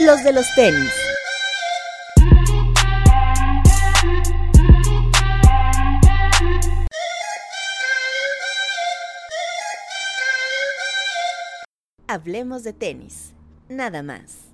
los de los tenis. Hablemos de tenis, nada más.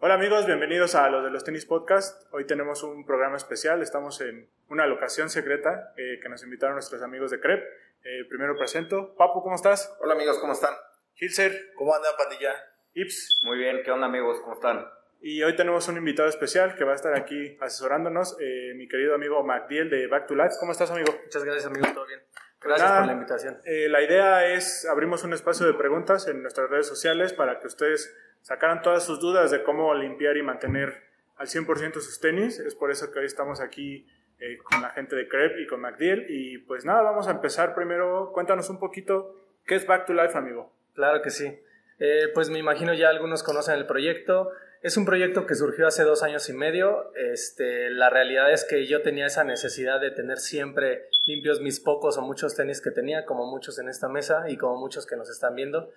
Hola amigos, bienvenidos a los de los tenis podcast. Hoy tenemos un programa especial, estamos en una locación secreta eh, que nos invitaron nuestros amigos de CREP. Eh, primero presento, Papu, ¿cómo estás? Hola amigos, ¿cómo están? Hilser, ¿Cómo andan, pandilla? Ips. Muy bien, ¿qué onda amigos? ¿Cómo están? Y hoy tenemos un invitado especial que va a estar aquí asesorándonos, eh, mi querido amigo MacDiel de Back to Life. ¿Cómo estás, amigo? Muchas gracias, amigo. Todo bien. Gracias Nada, por la invitación. eh, la idea es, abrimos un espacio de preguntas en nuestras redes sociales para que ustedes sacaran todas sus dudas de cómo limpiar y mantener al 100% sus tenis. Es por eso que hoy estamos aquí eh, con la gente de Crep y con MacDiel. Y pues nada, vamos a empezar primero. Cuéntanos un poquito qué es Back to Life, amigo. Claro que sí. Eh, pues me imagino ya algunos conocen el proyecto. Es un proyecto que surgió hace dos años y medio. Este, la realidad es que yo tenía esa necesidad de tener siempre limpios mis pocos o muchos tenis que tenía, como muchos en esta mesa y como muchos que nos están viendo.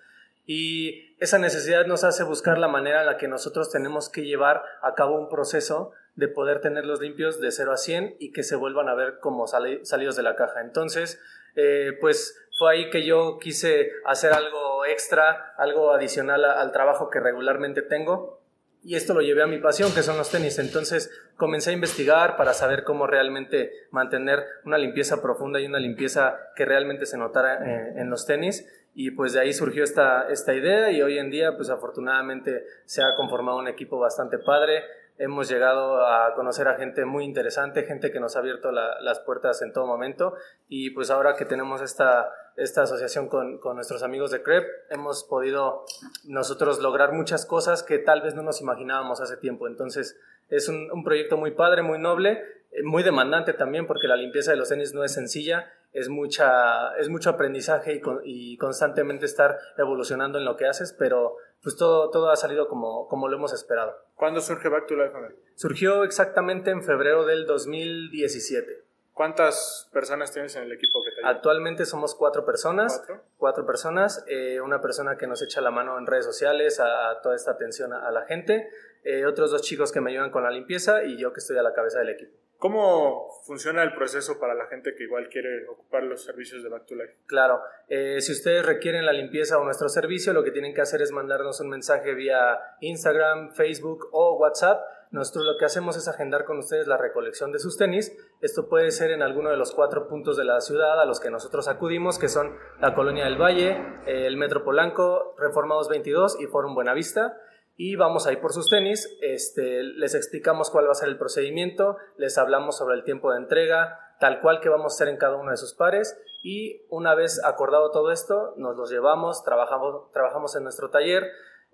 Y esa necesidad nos hace buscar la manera en la que nosotros tenemos que llevar a cabo un proceso de poder tenerlos limpios de 0 a 100 y que se vuelvan a ver como sali- salidos de la caja. Entonces, eh, pues fue ahí que yo quise hacer algo extra, algo adicional al trabajo que regularmente tengo. Y esto lo llevé a mi pasión, que son los tenis. Entonces comencé a investigar para saber cómo realmente mantener una limpieza profunda y una limpieza que realmente se notara eh, en los tenis. Y pues de ahí surgió esta, esta idea y hoy en día pues afortunadamente se ha conformado un equipo bastante padre. Hemos llegado a conocer a gente muy interesante, gente que nos ha abierto la- las puertas en todo momento y pues ahora que tenemos esta, esta asociación con, con nuestros amigos de CREP, hemos podido nosotros lograr muchas cosas que tal vez no nos imaginábamos hace tiempo. Entonces es un, un proyecto muy padre, muy noble, eh, muy demandante también porque la limpieza de los tenis no es sencilla, es, mucha, es mucho aprendizaje y, con- y constantemente estar evolucionando en lo que haces, pero pues todo, todo ha salido como, como lo hemos esperado. ¿Cuándo surge Back to Life? Surgió exactamente en febrero del 2017. ¿Cuántas personas tienes en el equipo que? Actualmente somos cuatro personas. ¿Cuatro? Cuatro personas. eh, una persona que nos echa la mano en redes sociales a, a toda esta atención a, a la gente. eh, otros dos chicos que me ayudan con la limpieza y yo que estoy a la cabeza del equipo. ¿Cómo funciona el proceso para la gente que igual quiere ocupar los servicios de Back to Life? Claro, eh, si ustedes requieren la limpieza o nuestro servicio, lo que tienen que hacer es mandarnos un mensaje vía Instagram, Facebook o WhatsApp. Nosotros lo que hacemos es agendar con ustedes la recolección de sus tenis. Esto puede ser en alguno de los cuatro puntos de la ciudad a los que nosotros acudimos, que son la Colonia del Valle, eh, el Metro Polanco, Reformados 22 y Forum Buenavista. Y vamos a ir por sus tenis, este, les explicamos cuál va a ser el procedimiento, les hablamos sobre el tiempo de entrega, tal cual que vamos a hacer en cada uno de sus pares y una vez acordado todo esto, nos los llevamos, trabajamos, trabajamos en nuestro taller.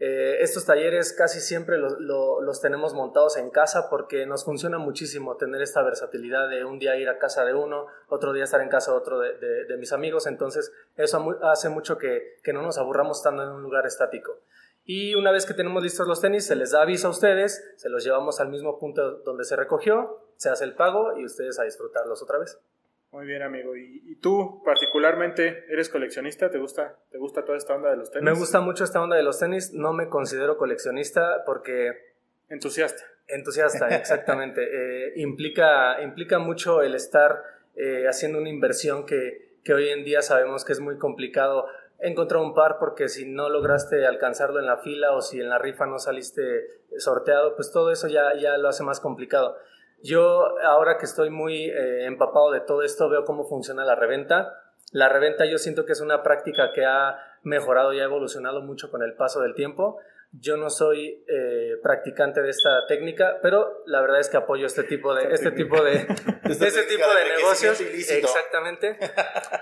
Eh, estos talleres casi siempre los, lo- los tenemos montados en casa porque nos funciona muchísimo tener esta versatilidad de un día ir a casa de uno, otro día estar en casa de otro de, mis amigos, entonces eso hace mucho que, que no nos aburramos estando en un lugar estático. Y una vez que tenemos listos los tenis, se les da aviso a ustedes, se los llevamos al mismo punto donde se recogió, se hace el pago y ustedes a disfrutarlos otra vez. Muy bien, amigo. ¿Y, y tú, particularmente, eres coleccionista? ¿Te gusta, ¿Te gusta toda esta onda de los tenis? Me gusta mucho esta onda de los tenis, no me considero coleccionista porque Entusiasta. entusiasta, exactamente. Eh, implica, implica mucho el estar eh, haciendo una inversión que, que hoy en día sabemos que es muy complicado encontrar un par porque si no lograste alcanzarlo en la fila o si en la rifa no saliste sorteado, pues todo eso ya, ya lo hace más complicado. Yo ahora que estoy muy eh, empapado de todo esto, veo cómo funciona la reventa. La reventa yo siento que es una práctica que ha mejorado y ha evolucionado mucho con el paso del tiempo. Yo no soy eh, practicante de esta técnica, pero la verdad es que apoyo este tipo de, este tipo de, este tipo de negocios. Exactamente.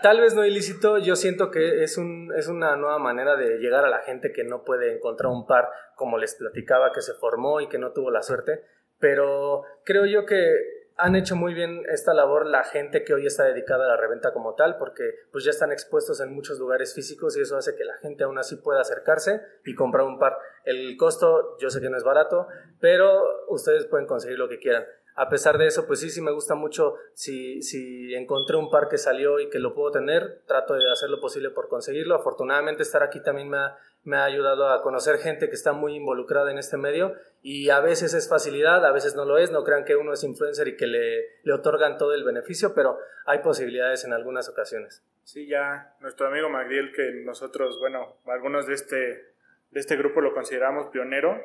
Tal vez no ilícito, yo siento que es, un, es una nueva manera de llegar a la gente que no puede encontrar un par, como les platicaba, que se formó y que no tuvo la suerte. Pero creo yo que han hecho muy bien esta labor la gente que hoy está dedicada a la reventa como tal, porque pues ya están expuestos en muchos lugares físicos y eso hace que la gente aún así pueda acercarse y comprar un par. El costo yo sé que no es barato, pero ustedes pueden conseguir lo que quieran. A pesar de eso, pues sí, sí me gusta mucho. Si, si encontré un par que salió y que lo puedo tener, trato de hacer lo posible por conseguirlo. Afortunadamente estar aquí también me ha, me ha ayudado a conocer gente que está muy involucrada en este medio y a veces es facilidad, a veces no lo es. No crean que uno es influencer y que le, le otorgan todo el beneficio, pero hay posibilidades en algunas ocasiones. Sí, ya nuestro amigo Magdiel, que nosotros, bueno, algunos de este, de este grupo lo consideramos pionero.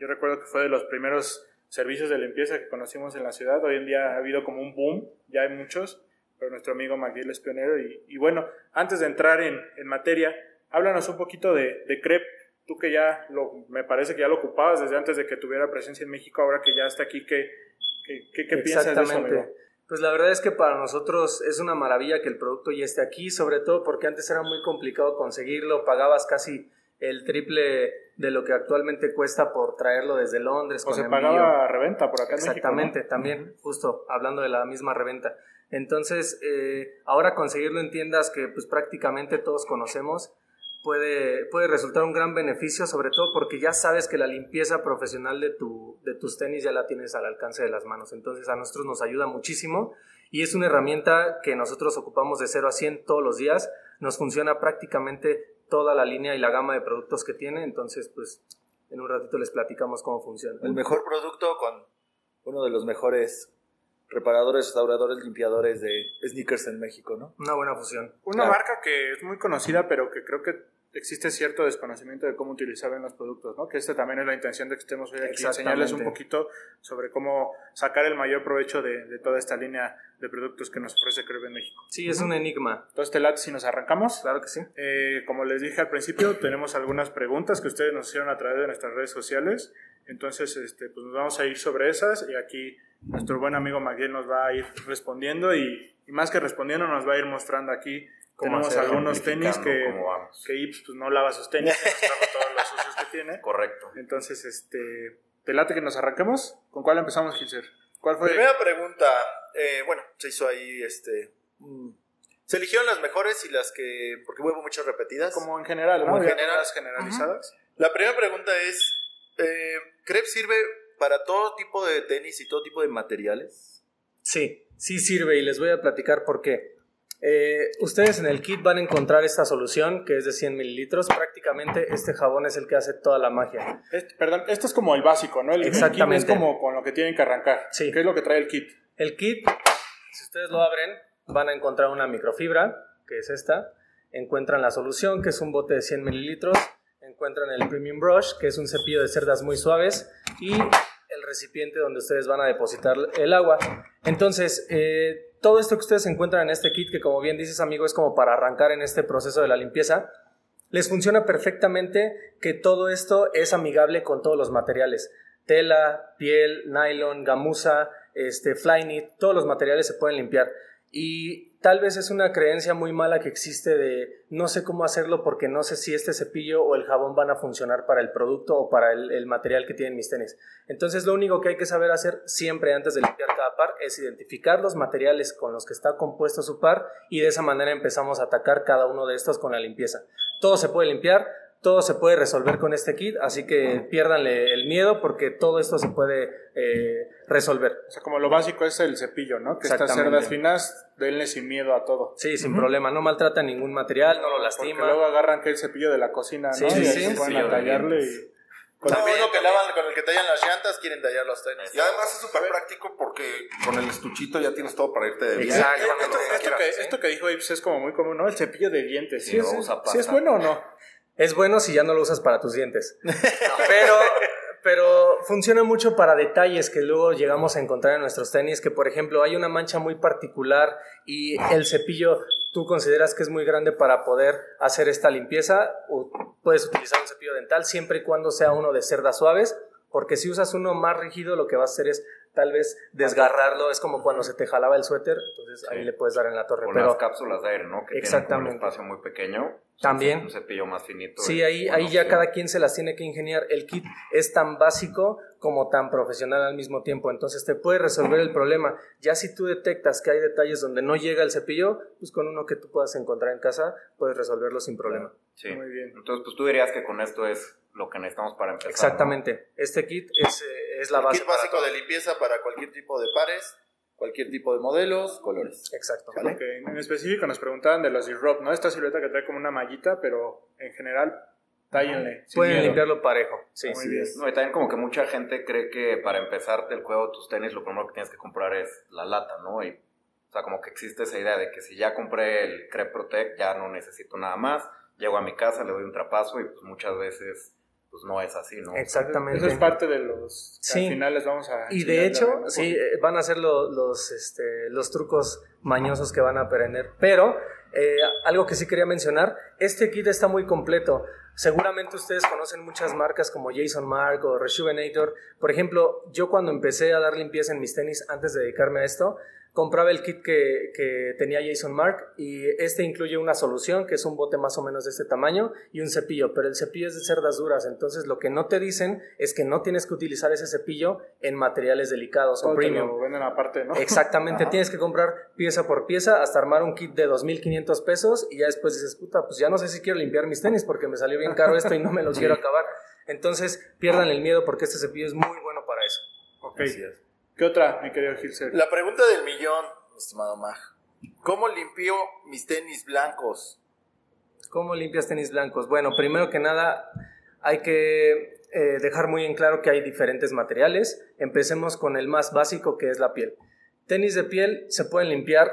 Yo recuerdo que fue de los primeros servicios de limpieza que conocimos en la ciudad. Hoy en día ha habido como un boom, ya hay muchos, pero nuestro amigo McGill es pionero. Y, bueno, antes de entrar en, en, materia, háblanos un poquito de, de CREP. Tú que ya lo, me parece que ya lo ocupabas desde antes de que tuviera presencia en México, ahora que ya está aquí, ¿qué, qué, qué, piensas de eso, amigo? Pues la verdad es que para nosotros es una maravilla que el producto ya esté aquí, sobre todo porque antes era muy complicado conseguirlo, pagabas casi el triple de lo que actualmente cuesta por traerlo desde Londres. O se pagaba reventa por acá Exactamente, también, justo hablando de la misma reventa. Entonces, eh, ahora conseguirlo en tiendas que pues prácticamente todos conocemos puede, puede resultar un gran beneficio, sobre todo porque ya sabes que la limpieza profesional de, tu, de tus tenis ya la tienes al alcance de las manos. Entonces, a nosotros nos ayuda muchísimo y es una herramienta que nosotros ocupamos de 0 a 100 todos los días. Nos funciona prácticamente toda la línea y la gama de productos que tiene, entonces pues en un ratito les platicamos cómo funciona. El mejor producto con uno de los mejores reparadores, restauradores, limpiadores de sneakers en México, ¿no? Una buena fusión. Una marca que es muy conocida, pero que creo que existe cierto desconocimiento de cómo utilizar bien los productos, ¿no? Que esta también es la intención de que estemos hoy aquí, enseñarles un poquito sobre cómo sacar el mayor provecho de, toda esta línea de productos que nos ofrece Creve en México. Sí, es un enigma. Entonces, Telat, si nos arrancamos. Claro que sí. Eh, como les dije al principio, tenemos algunas preguntas que ustedes nos hicieron a través de nuestras redes sociales. Entonces, este, pues nos vamos a ir sobre esas y aquí nuestro buen amigo Maguiel nos va a ir respondiendo y, y más que respondiendo nos va a ir mostrando aquí tenemos algunos tenis que, que Ips pues, no lava sus tenis, todos los usos que tiene. Correcto. Entonces, este, ¿te late que nos arranquemos? ¿Con cuál empezamos, Gilser? ¿Cuál fue? Primera pregunta, eh, bueno, se hizo ahí, este, mm, se eligieron las mejores y las que, porque hubo muchas repetidas. Como en general, Como en general. generalizadas. La primera pregunta es, eh, ¿Crep sirve para todo tipo de tenis y todo tipo de materiales? Sí, sí sirve y les voy a platicar por qué. Eh, ustedes en el kit van a encontrar esta solución que es de 100 mililitros. Prácticamente este jabón es el que hace toda la magia. perdón, esto es como el básico, ¿no? El, Exactamente. kit es como con lo que tienen que arrancar. Sí. ¿Qué es lo que trae el kit? El kit, si ustedes lo abren, van a encontrar una microfibra, que es esta. Encuentran la solución, que es un bote de 100 mililitros. Encuentran el Premium Brush, que es un cepillo de cerdas muy suaves. Y el recipiente donde ustedes van a depositar el agua. Entonces, eh, todo esto que ustedes encuentran en este kit, que como bien dices amigo, es como para arrancar en este proceso de la limpieza, les funciona perfectamente que todo esto es amigable con todos los materiales. Tela, piel, nylon, gamuza, este, flyknit, todos los materiales se pueden limpiar. Y tal vez es una creencia muy mala que existe de no sé cómo hacerlo porque no sé si este cepillo o el jabón van a funcionar para el producto o para el, material que tienen mis tenis. Entonces lo único que hay que saber hacer siempre antes de limpiar cada par es identificar los materiales con los que está compuesto su par y de esa manera empezamos a atacar cada uno de estos con la limpieza. Todo se puede limpiar, todo se puede resolver con este kit, así que piérdanle el miedo porque todo esto se puede eh, resolver. O sea, como lo básico es el cepillo, ¿no? Que estas cerdas finas, denle sin miedo a todo. Sí, sin problema, no maltrata ningún material, no, lo lastima. Porque luego agarran que el cepillo de la cocina, ¿no? Sí, sí, sí. se pueden y... Con el mismo que lavan, con el que tallan las llantas, quieren tallar los tenis. Y además es súper práctico porque con el estuchito ya tienes todo para irte de viaje. Exacto. Esto, esto, que, esto, que, dijo Ips es como muy común, ¿no? El cepillo de dientes. ¿Sí, es, ¿sí es bueno o no? Es bueno si ya no lo usas para tus dientes. Pero, pero funciona mucho para detalles que luego llegamos a encontrar en nuestros tenis, que por ejemplo hay una mancha muy particular y el cepillo tú consideras que es muy grande para poder hacer esta limpieza, o puedes utilizar un cepillo dental siempre y cuando sea uno de cerdas suaves, porque si usas uno más rígido lo que vas a hacer es tal vez desgarrarlo, es como cuando se te jalaba el suéter, entonces ahí le puedes dar en la torre. Con las cápsulas de aire, ¿no? Que exactamente. Tienen un espacio muy pequeño. También. Un cepillo más finito. Sí, ahí, ahí ya cada quien se las tiene que ingeniar. El kit es tan básico como tan profesional al mismo tiempo, entonces te puede resolver el problema. Ya si tú detectas que hay detalles donde no llega el cepillo, pues con uno que tú puedas encontrar en casa, puedes resolverlo sin problema. Sí. Muy bien. Entonces, pues tú dirías que con esto es lo que necesitamos para empezar. Exactamente. Este kit es... Eh, es la base. Kit básico todo. de limpieza para cualquier tipo de pares, cualquier tipo de modelos, colores. Exacto. ¿Vale? Porque en específico nos preguntaban de los Disrupt, ¿no? Esta silueta que trae como una mallita, pero en general, tállenle. Pueden miedo. limpiarlo parejo. Sí. Muy bien. No, y también como que mucha gente cree que para empezarte el juego de tus tenis lo primero que tienes que comprar es la lata, ¿no? Y, o sea, como que existe esa idea de que si ya compré el Crep Protect ya no necesito nada más, llego a mi casa, le doy un trapazo y pues muchas veces pues no es así, ¿no? Exactamente. Eso es parte de los Sí. al final les vamos a Y de hecho, sí, van a ser lo- los, este, los trucos mañosos que van a aprender. Pero eh, algo que sí quería mencionar, este kit está muy completo. Seguramente ustedes conocen muchas marcas como Jason Mark o Rejuvenator. Por ejemplo, yo cuando empecé a dar limpieza en mis tenis antes de dedicarme a esto, compraba el kit que, que tenía Jason Mark y este incluye una solución que es un bote más o menos de este tamaño y un cepillo, pero el cepillo es de cerdas duras, entonces lo que no te dicen es que no tienes que utilizar ese cepillo en materiales delicados todo o te premium. lo venden aparte, ¿no? Exactamente, tienes que comprar pieza por pieza hasta armar un kit de 2.500 pesos y ya después dices, puta, pues ya no sé si quiero limpiar mis tenis porque me salió bien caro esto y no me lo quiero acabar. Entonces pierdan el miedo porque este cepillo es muy bueno para eso. Ok. Así es. ¿Qué otra, mi querido Gilser? La pregunta del millón, mi estimado Mag. ¿Cómo limpio mis tenis blancos? ¿Cómo limpias tenis blancos? Bueno, primero que nada hay que eh, dejar muy en claro que hay diferentes materiales. Empecemos con el más básico que es la piel. Tenis de piel se pueden limpiar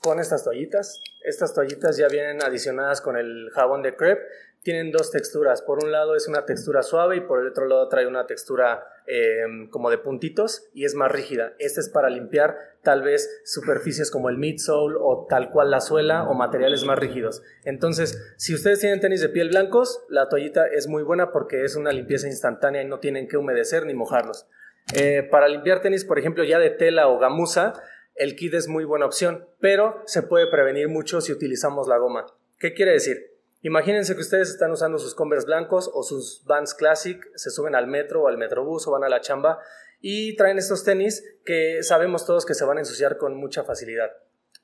con estas toallitas. Estas toallitas ya vienen adicionadas con el jabón de crepe. Tienen dos texturas. Por un lado es una textura suave y por el otro lado trae una textura eh, como de puntitos y es más rígida. Este es para limpiar tal vez superficies como el midsole o tal cual la suela o materiales más rígidos. Entonces, si ustedes tienen tenis de piel blancos, la toallita es muy buena porque es una limpieza instantánea y no tienen que humedecer ni mojarlos. Eh, para limpiar tenis, por ejemplo, ya de tela o gamuza, el kit es muy buena opción, pero se puede prevenir mucho si utilizamos la goma. ¿Qué quiere decir? Imagínense que ustedes están usando sus Converse blancos o sus Vans Classic, se suben al metro o al metrobús o van a la chamba y traen estos tenis que sabemos todos que se van a ensuciar con mucha facilidad.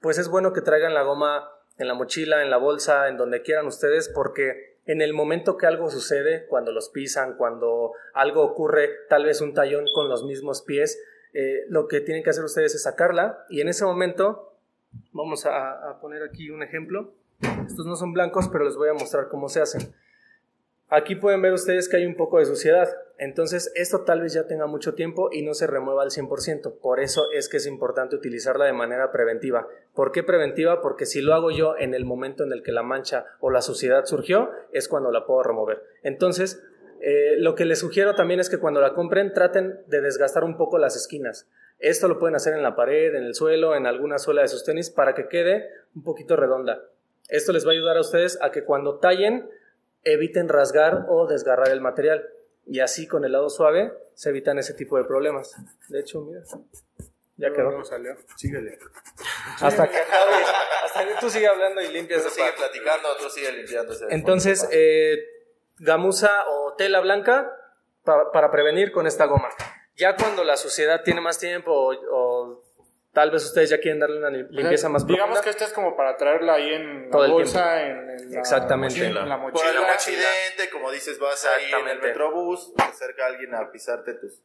Pues es bueno que traigan la goma en la mochila, en la bolsa, en donde quieran ustedes, porque en el momento que algo sucede, cuando los pisan, cuando algo ocurre, tal vez un tallón con los mismos pies, eh, lo que tienen que hacer ustedes es sacarla y en ese momento, vamos a, a poner aquí un ejemplo. Estos no son blancos, pero les voy a mostrar cómo se hacen. Aquí pueden ver ustedes que hay un poco de suciedad. Entonces, esto tal vez ya tenga mucho tiempo y no se remueva al 100%. Por eso es que es importante utilizarla de manera preventiva. ¿Por qué preventiva? Porque si lo hago yo en el momento en el que la mancha o la suciedad surgió, es cuando la puedo remover. Entonces, eh, lo que les sugiero también es que cuando la compren traten de desgastar un poco las esquinas. Esto lo pueden hacer en la pared, en el suelo, en alguna suela de sus tenis para que quede un poquito redonda. Esto les va a ayudar a ustedes a que cuando tallen eviten rasgar o desgarrar el material. Y así con el lado suave se evitan ese tipo de problemas. De hecho, mira, ya quedó. Luego salió. Síguele. Hasta que acabe, hasta que tú sigas hablando y limpias esa sigue platicando, otro sigue limpiándose. Entonces, eh, gamuza o tela blanca pa- para prevenir con esta goma. Ya cuando la suciedad tiene más tiempo o, o tal vez ustedes ya quieren darle una lim- limpieza más Digamos profunda. que esta es como para traerla ahí en Todo la el bolsa, en, en la Exactamente. mochila, en la Por mochila. algún accidente, como dices, vas ahí en el metrobús, se acerca alguien a pisarte tus,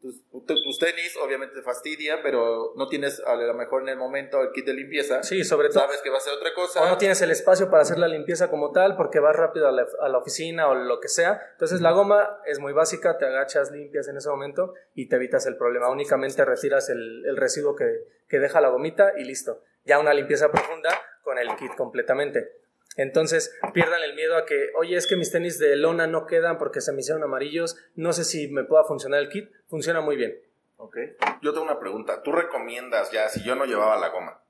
tus, tu- tus tenis, obviamente te fastidia, pero no tienes a lo mejor en el momento el kit de limpieza. Sí, sobre todo. Sabes que va a ser otra cosa. O no tienes el espacio para hacer la limpieza como tal porque vas rápido a la, a la oficina o lo que sea. Entonces la goma es muy básica, te agachas, limpias en ese momento y te evitas el problema. Únicamente retiras el, el residuo que, que deja la gomita y listo. Ya una limpieza profunda con el kit completamente. Entonces pierdan el miedo a que, oye, es que mis tenis de lona no quedan porque se me hicieron amarillos, no sé si me pueda funcionar el kit. Funciona muy bien. Ok. Yo tengo una pregunta. ¿Tú recomiendas ya, si yo no llevaba la goma,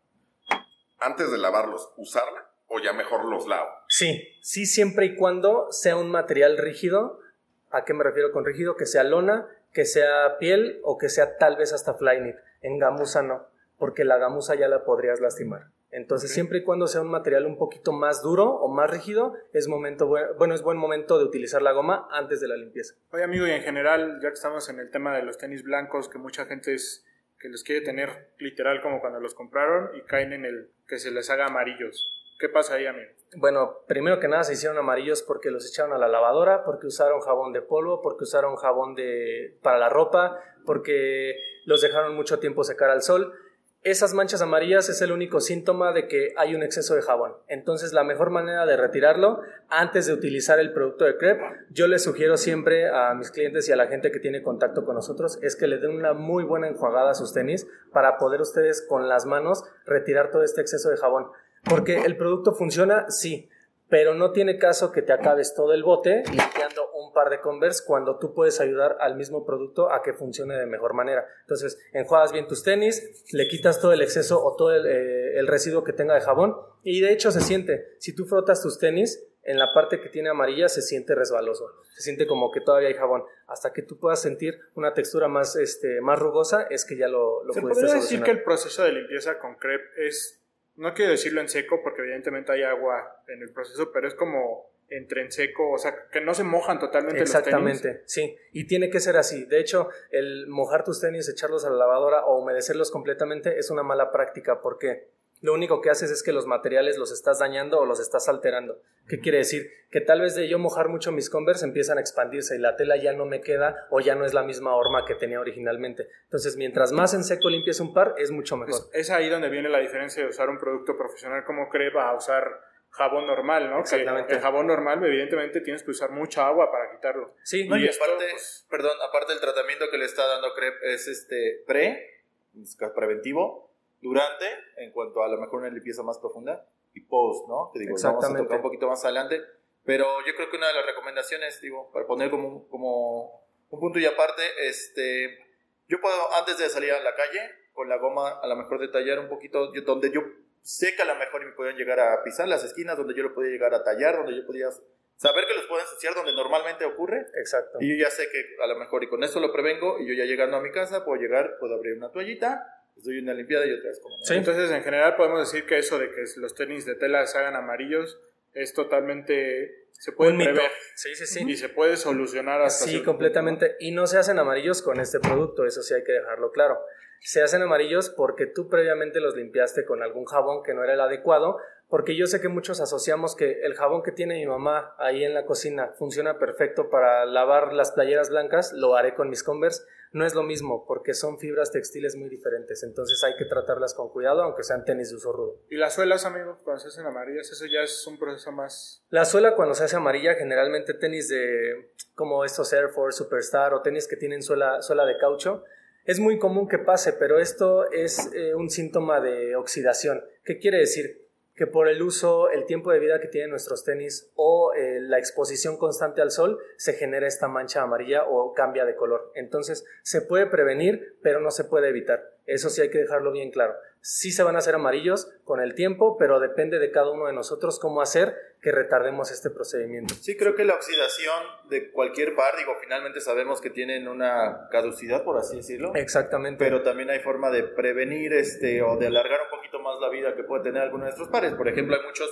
antes de lavarlos, usarla o ya mejor los lavo? Sí, sí, siempre y cuando sea un material rígido. ¿A qué me refiero con rígido? Que sea lona, que sea piel o que sea tal vez hasta flyknit. En gamuza no, porque la gamuza ya la podrías lastimar. Entonces, siempre y cuando sea un material un poquito más duro o más rígido, es momento buen- bueno, es buen momento de utilizar la goma antes de la limpieza. Oye, amigo, y en general, ya que estamos en el tema de los tenis blancos, que mucha gente es que los quiere tener literal como cuando los compraron y caen en el que se les haga amarillos. ¿Qué pasa ahí, amigo? Bueno, primero que nada se hicieron amarillos porque los echaron a la lavadora, porque usaron jabón de polvo, porque usaron jabón de para la ropa, porque los dejaron mucho tiempo secar al sol. Esas manchas amarillas es el único síntoma de que hay un exceso de jabón. Entonces, la mejor manera de retirarlo antes de utilizar el producto de crepe, yo les sugiero siempre a mis clientes y a la gente que tiene contacto con nosotros es que le den una muy buena enjuagada a sus tenis para poder ustedes con las manos retirar todo este exceso de jabón. Porque el producto funciona, sí, pero no tiene caso que te acabes todo el bote limpiando un par de Converse cuando tú puedes ayudar al mismo producto a que funcione de mejor manera. Entonces, enjuagas bien tus tenis, le quitas todo el exceso o todo el, eh, el residuo que tenga de jabón y de hecho se siente, si tú frotas tus tenis, en la parte que tiene amarilla se siente resbaloso, se siente como que todavía hay jabón. Hasta que tú puedas sentir una textura más, este, más rugosa, es que ya lo, lo ¿Se pudiste podría decir que el proceso de limpieza con crepe es, no quiero decirlo en seco porque evidentemente hay agua en el proceso, pero es como entre en seco, o sea, que no se mojan totalmente los tenis? Exactamente, sí. Y tiene que ser así. De hecho, el mojar tus tenis, echarlos a la lavadora o humedecerlos completamente es una mala práctica porque lo único que haces es que los materiales los estás dañando o los estás alterando. ¿Qué quiere decir? Que tal vez de yo mojar mucho mis Converse empiezan a expandirse y la tela ya no me queda o ya no es la misma horma que tenía originalmente. Entonces, mientras más en seco limpies un par, es mucho mejor. Es, es ahí donde viene la diferencia de usar un producto profesional como crepe a usar jabón normal, ¿no? Que Exactamente. el jabón normal, evidentemente, tienes que usar mucha agua para quitarlo. Sí, No, y, Y esto, aparte, pues- perdón, aparte el tratamiento que le está dando Crep es este pre, es preventivo, durante, en cuanto a lo mejor una limpieza más profunda, y post, ¿no? Que digo, vamos a Exactamente. tocar un poquito más adelante. Pero yo creo que una de las recomendaciones, digo, para poner como, como un punto y aparte, este, yo puedo, antes de salir a la calle, con la goma, a lo mejor detallar un poquito, yo- donde yo sé que a lo mejor me podían llegar a pisar las esquinas, donde yo lo podía llegar a tallar, donde yo podía saber que los puedo ensuciar, donde normalmente ocurre, exacto. y yo ya sé que a lo mejor, y con esto lo prevengo, y yo ya llegando a mi casa, puedo llegar, puedo abrir una toallita, les doy una limpiada y otra vez como. Sí. Entonces, en general, podemos decir que eso de que los tenis de tela se hagan amarillos es totalmente. se puede Un mito. prever Sí, sí, sí. y se puede solucionar hasta Sí, punto, completamente. Y no se hacen amarillos con este producto, eso sí hay que dejarlo claro. Se hacen amarillos porque tú previamente los limpiaste con algún jabón que no era el adecuado, porque yo sé que muchos asociamos que el jabón que tiene mi mamá ahí en la cocina funciona perfecto para lavar las playeras blancas, lo haré con mis Converse. No es lo mismo porque son fibras textiles muy diferentes, entonces hay que tratarlas con cuidado, aunque sean tenis de uso rudo. Y las suelas, amigos, cuando se hacen amarillas, eso ya es un proceso más. La suela cuando se hace amarilla, generalmente tenis de como estos Air Force Superstar o tenis que tienen suela, suela de caucho, es muy común que pase, pero esto es eh, un síntoma de oxidación. ¿Qué quiere decir? Que por el uso, el tiempo de vida que tienen nuestros tenis o eh, la exposición constante al sol, se genera esta mancha amarilla o cambia de color. Entonces, se puede prevenir, pero no se puede evitar. Eso sí hay que dejarlo bien claro. Sí se van a hacer amarillos con el tiempo, pero depende de cada uno de nosotros cómo hacer que retardemos este procedimiento. Sí, creo que la oxidación de cualquier par, digo, finalmente sabemos que tienen una caducidad, por así decirlo. Exactamente. Pero también hay forma de prevenir este o de alargar un poquito más la vida que puede tener alguno de nuestros pares. Por ejemplo, hay muchos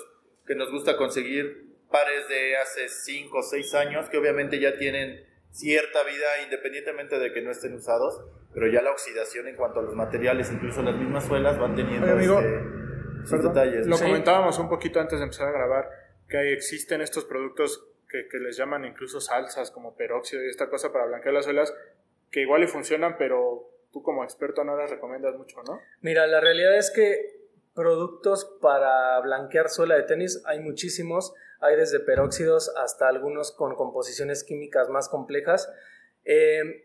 que nos gusta conseguir pares de hace 5 o 6 años que obviamente ya tienen cierta vida independientemente de que no estén usados, pero ya la oxidación en cuanto a los materiales, incluso las mismas suelas, van teniendo Oye, amigo, este, sus detalles. Lo Sí. comentábamos un poquito antes de empezar a grabar, que existen estos productos que, que les llaman incluso salsas, como peróxido y esta cosa para blanquear las suelas, que igual y funcionan, pero tú como experto no las recomiendas mucho, ¿no? Mira, la realidad es que productos para blanquear suela de tenis hay muchísimos. Hay desde peróxidos hasta algunos con composiciones químicas más complejas. Eh,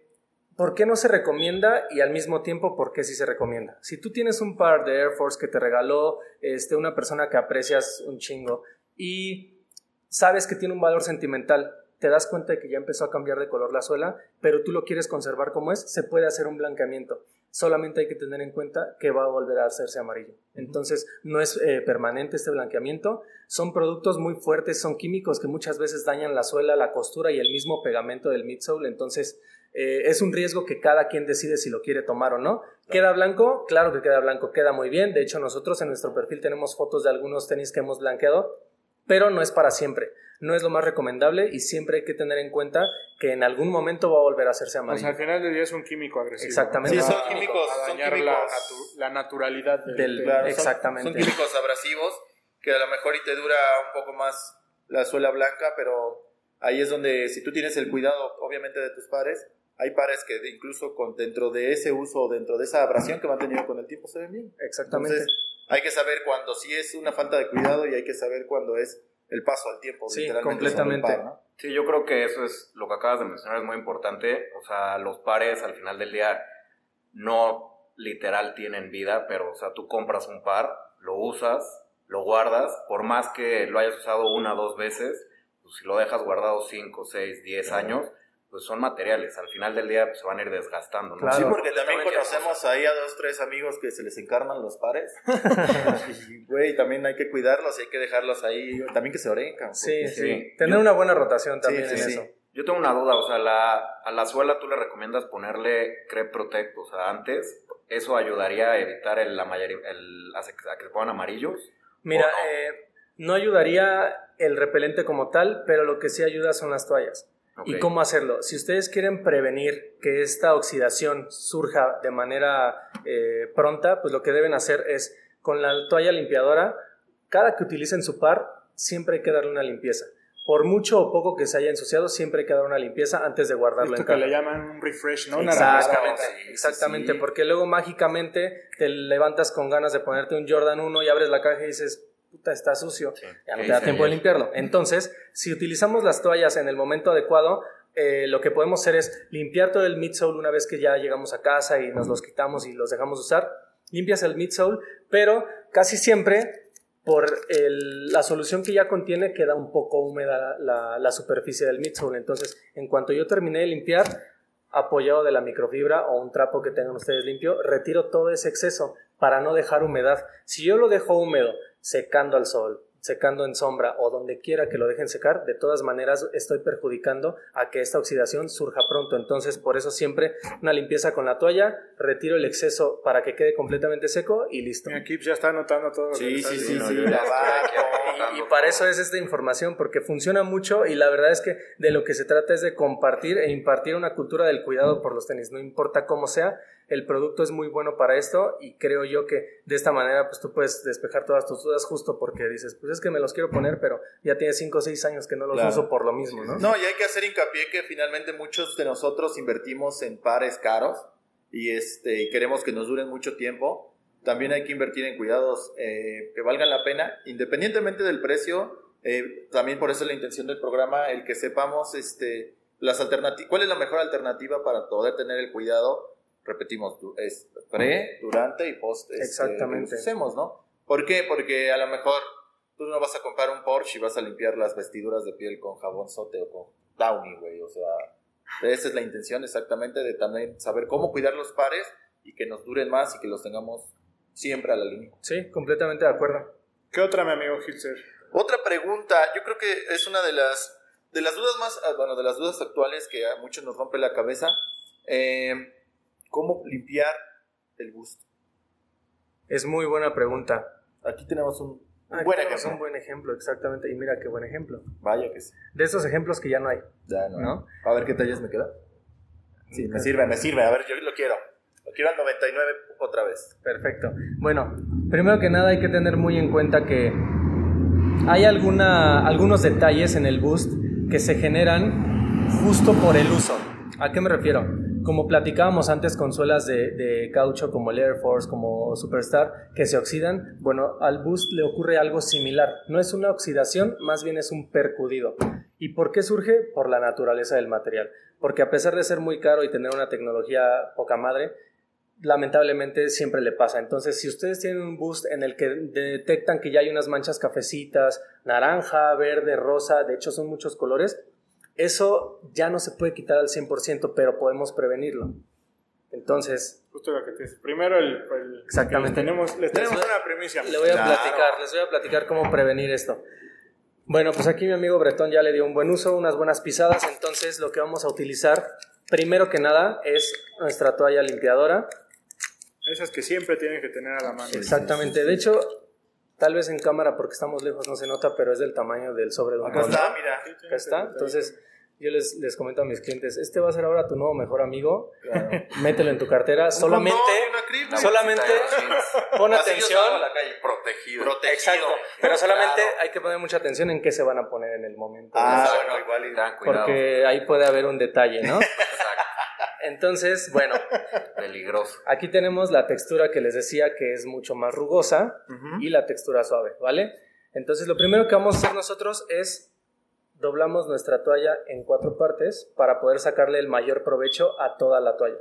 ¿Por qué no se recomienda y al mismo tiempo por qué sí se recomienda? Si tú tienes un par de Air Force que te regaló este, una persona que aprecias un chingo y sabes que tiene un valor sentimental, te das cuenta de que ya empezó a cambiar de color la suela, pero tú lo quieres conservar como es, se puede hacer un blanqueamiento. Solamente hay que tener en cuenta que va a volver a hacerse amarillo. Entonces, no es eh, permanente este blanqueamiento. Son productos muy fuertes, son químicos que muchas veces dañan la suela, la costura y el mismo pegamento del midsole. Entonces, eh, es un riesgo que cada quien decide si lo quiere tomar o no. ¿Queda blanco? Claro que queda blanco, queda muy bien. De hecho, nosotros en nuestro perfil tenemos fotos de algunos tenis que hemos blanqueado, pero no es para siempre. No es lo más recomendable y siempre hay que tener en cuenta que en algún momento va a volver a hacerse O amarillo. sea, al final del día es un químico agresivo. Exactamente. ¿no? Sí, son químicos, a son dañar químicos. La, natu- la naturalidad del, Del- Claro, son- Exactamente. Son, químicos abrasivos que a lo mejor y te dura un poco más la suela blanca, pero ahí es donde si tú tienes el cuidado, obviamente, de tus pares, hay pares que de- incluso con, dentro de ese uso o dentro de esa abrasión que van teniendo con el tiempo se ven bien. Exactamente. Entonces, hay que saber cuando sí es una falta de cuidado y hay que saber cuando es el paso al tiempo. Sí, completamente. par, ¿no? Sí, yo creo que eso es lo que acabas de mencionar, es muy importante. O sea, los pares al final del día no literal tienen vida, pero o sea, tú compras un par, lo usas, lo guardas, por más que lo hayas usado una o dos veces, pues si lo dejas guardado 5, 6, 10 años, pues son materiales. Al final del día pues, se van a ir desgastando. ¿no? Claro. Sí, porque también conocemos ahí a dos, tres amigos que se les encarnan los pares. y, güey, también hay que cuidarlos y hay que dejarlos ahí. También que se orencan. Sí, sí. sí. Tener Yo- una buena rotación también Sí, sí, en sí. eso. Yo tengo una duda, o sea, la, a la suela tú le recomiendas ponerle Crep Protect, o sea, antes, ¿eso ayudaría a evitar el, la mayoría, el, a, que se pongan amarillos? Mira, eh, no ayudaría el repelente como tal, pero lo que sí ayuda son las toallas. ¿Y cómo hacerlo? Si ustedes quieren prevenir que esta oxidación surja de manera eh, pronta, pues lo que deben hacer es con la toalla limpiadora, cada que utilicen su par, siempre hay que darle una limpieza. Por mucho o poco que se haya ensuciado, siempre hay que dar una limpieza antes de guardarlo Esto en que caja. le llaman un refresh, ¿no? Exactamente, sí, exactamente, sí. porque luego mágicamente te levantas con ganas de ponerte un Jordan 1 y abres la caja y dices, puta, está sucio, Sí. ya no ¿Qué te da tiempo de limpiarlo. Entonces, si utilizamos las toallas en el momento adecuado, eh, lo que podemos hacer es limpiar todo el midsole una vez que ya llegamos a casa y nos los quitamos y los dejamos usar. Limpias el midsole, pero casi siempre por el- la solución que ya contiene queda un poco húmeda la, la superficie del midsole. Entonces, en cuanto yo terminé de limpiar, apoyado de la microfibra o un trapo que tengan ustedes limpio, retiro todo ese exceso para no dejar humedad. Si yo lo dejo húmedo, secando al sol, secando en sombra o donde quiera que lo dejen secar, de todas maneras estoy perjudicando a que esta oxidación surja pronto. Entonces, por eso siempre una limpieza con la toalla, retiro el exceso para que quede completamente seco y listo. Mi equipo ya está anotando todo. lo que Sí, sí, sí, sí. y para eso es esta información, porque funciona mucho y la verdad es que de lo que se trata es de compartir e impartir una cultura del cuidado por los tenis, no importa cómo sea, el producto es muy bueno para esto y creo yo que de esta manera pues tú puedes despejar todas tus dudas justo porque dices, pues es que me los quiero poner, pero ya tiene 5 o 6 años que no los Claro. uso por lo mismo, ¿no? No, y hay que hacer hincapié que finalmente muchos de nosotros invertimos en pares caros y, este, y queremos que nos duren mucho tiempo. También hay que invertir en cuidados eh, que valgan la pena, independientemente del precio. eh, también por eso es la intención del programa, el que sepamos este, las cuál es la mejor alternativa para poder tener el cuidado. Repetimos, es pre, durante y post. este, Exactamente. que los usemos, ¿no? ¿Por qué? Porque a lo mejor tú no vas a comprar un Porsche y vas a limpiar las vestiduras de piel con jabón sote o con Downy, güey. O sea, esa es la intención exactamente de también saber cómo cuidar los pares y que nos duren más y que los tengamos siempre a la línea. Sí, completamente de acuerdo. ¿Qué otra, mi amigo Hilser? Otra pregunta, yo creo que es una de las, de las dudas más, ah, bueno, de las dudas actuales que a muchos nos rompe la cabeza. Eh, ¿Cómo limpiar el busto? Es muy buena pregunta. Aquí tenemos un, Aquí buen ejemplo. Un buen ejemplo, exactamente. Y mira qué buen ejemplo. Vaya que sí. De esos ejemplos que ya no hay. Ya no. ¿No? A ver qué tallas me queda. Sí, me sirve, me sirve. A ver, yo lo quiero. Lo quiero al 99 otra vez. Perfecto. Bueno, primero que nada hay que tener muy en cuenta que hay alguna, algunos detalles en el boost que se generan justo por el uso. ¿A qué me refiero? Como platicábamos antes con suelas de, de caucho como el Air Force, como Superstar, que se oxidan, bueno, al boost le ocurre algo similar. No es una oxidación, más bien es un percudido. ¿Y por qué surge? Por la naturaleza del material. Porque a pesar de ser muy caro y tener una tecnología poca madre, lamentablemente siempre le pasa. Entonces, si ustedes tienen un boost en el que detectan que ya hay unas manchas cafecitas, naranja, verde, rosa, de hecho son muchos colores, eso ya no se puede quitar al 100%, pero podemos prevenirlo. Entonces, Justo lo que te dices. Primero, el, el- Exactamente. Les tenemos, les tenemos Les voy- una primicia. le voy a Claro. platicar, les voy a platicar cómo prevenir esto. Bueno, pues aquí mi amigo Bretón ya le dio un buen uso, unas buenas pisadas, entonces lo que vamos a utilizar, primero que nada, es nuestra toalla limpiadora. Esas que siempre tienen que tener a la mano. Exactamente, de hecho, tal vez en cámara porque estamos lejos no se nota, pero es del tamaño del sobre de un Acá está, mira. Acá está. Entonces, yo les, les comento a mis clientes, este va a ser ahora tu nuevo mejor amigo, mételo en tu cartera, solamente, cripta. solamente pon atención, salgo a la calle. Protegido. Protegido. exacto, pero solamente Claro. hay que poner mucha atención en qué se van a poner en el momento. Ah, bueno, igual y Tengan cuidado. porque ahí puede haber un detalle, ¿no? Entonces, bueno, Peligroso. aquí tenemos la textura que les decía que es mucho más rugosa y la textura suave, ¿vale? Entonces, lo primero que vamos a hacer nosotros es doblamos nuestra toalla en cuatro partes para poder sacarle el mayor provecho a toda la toalla.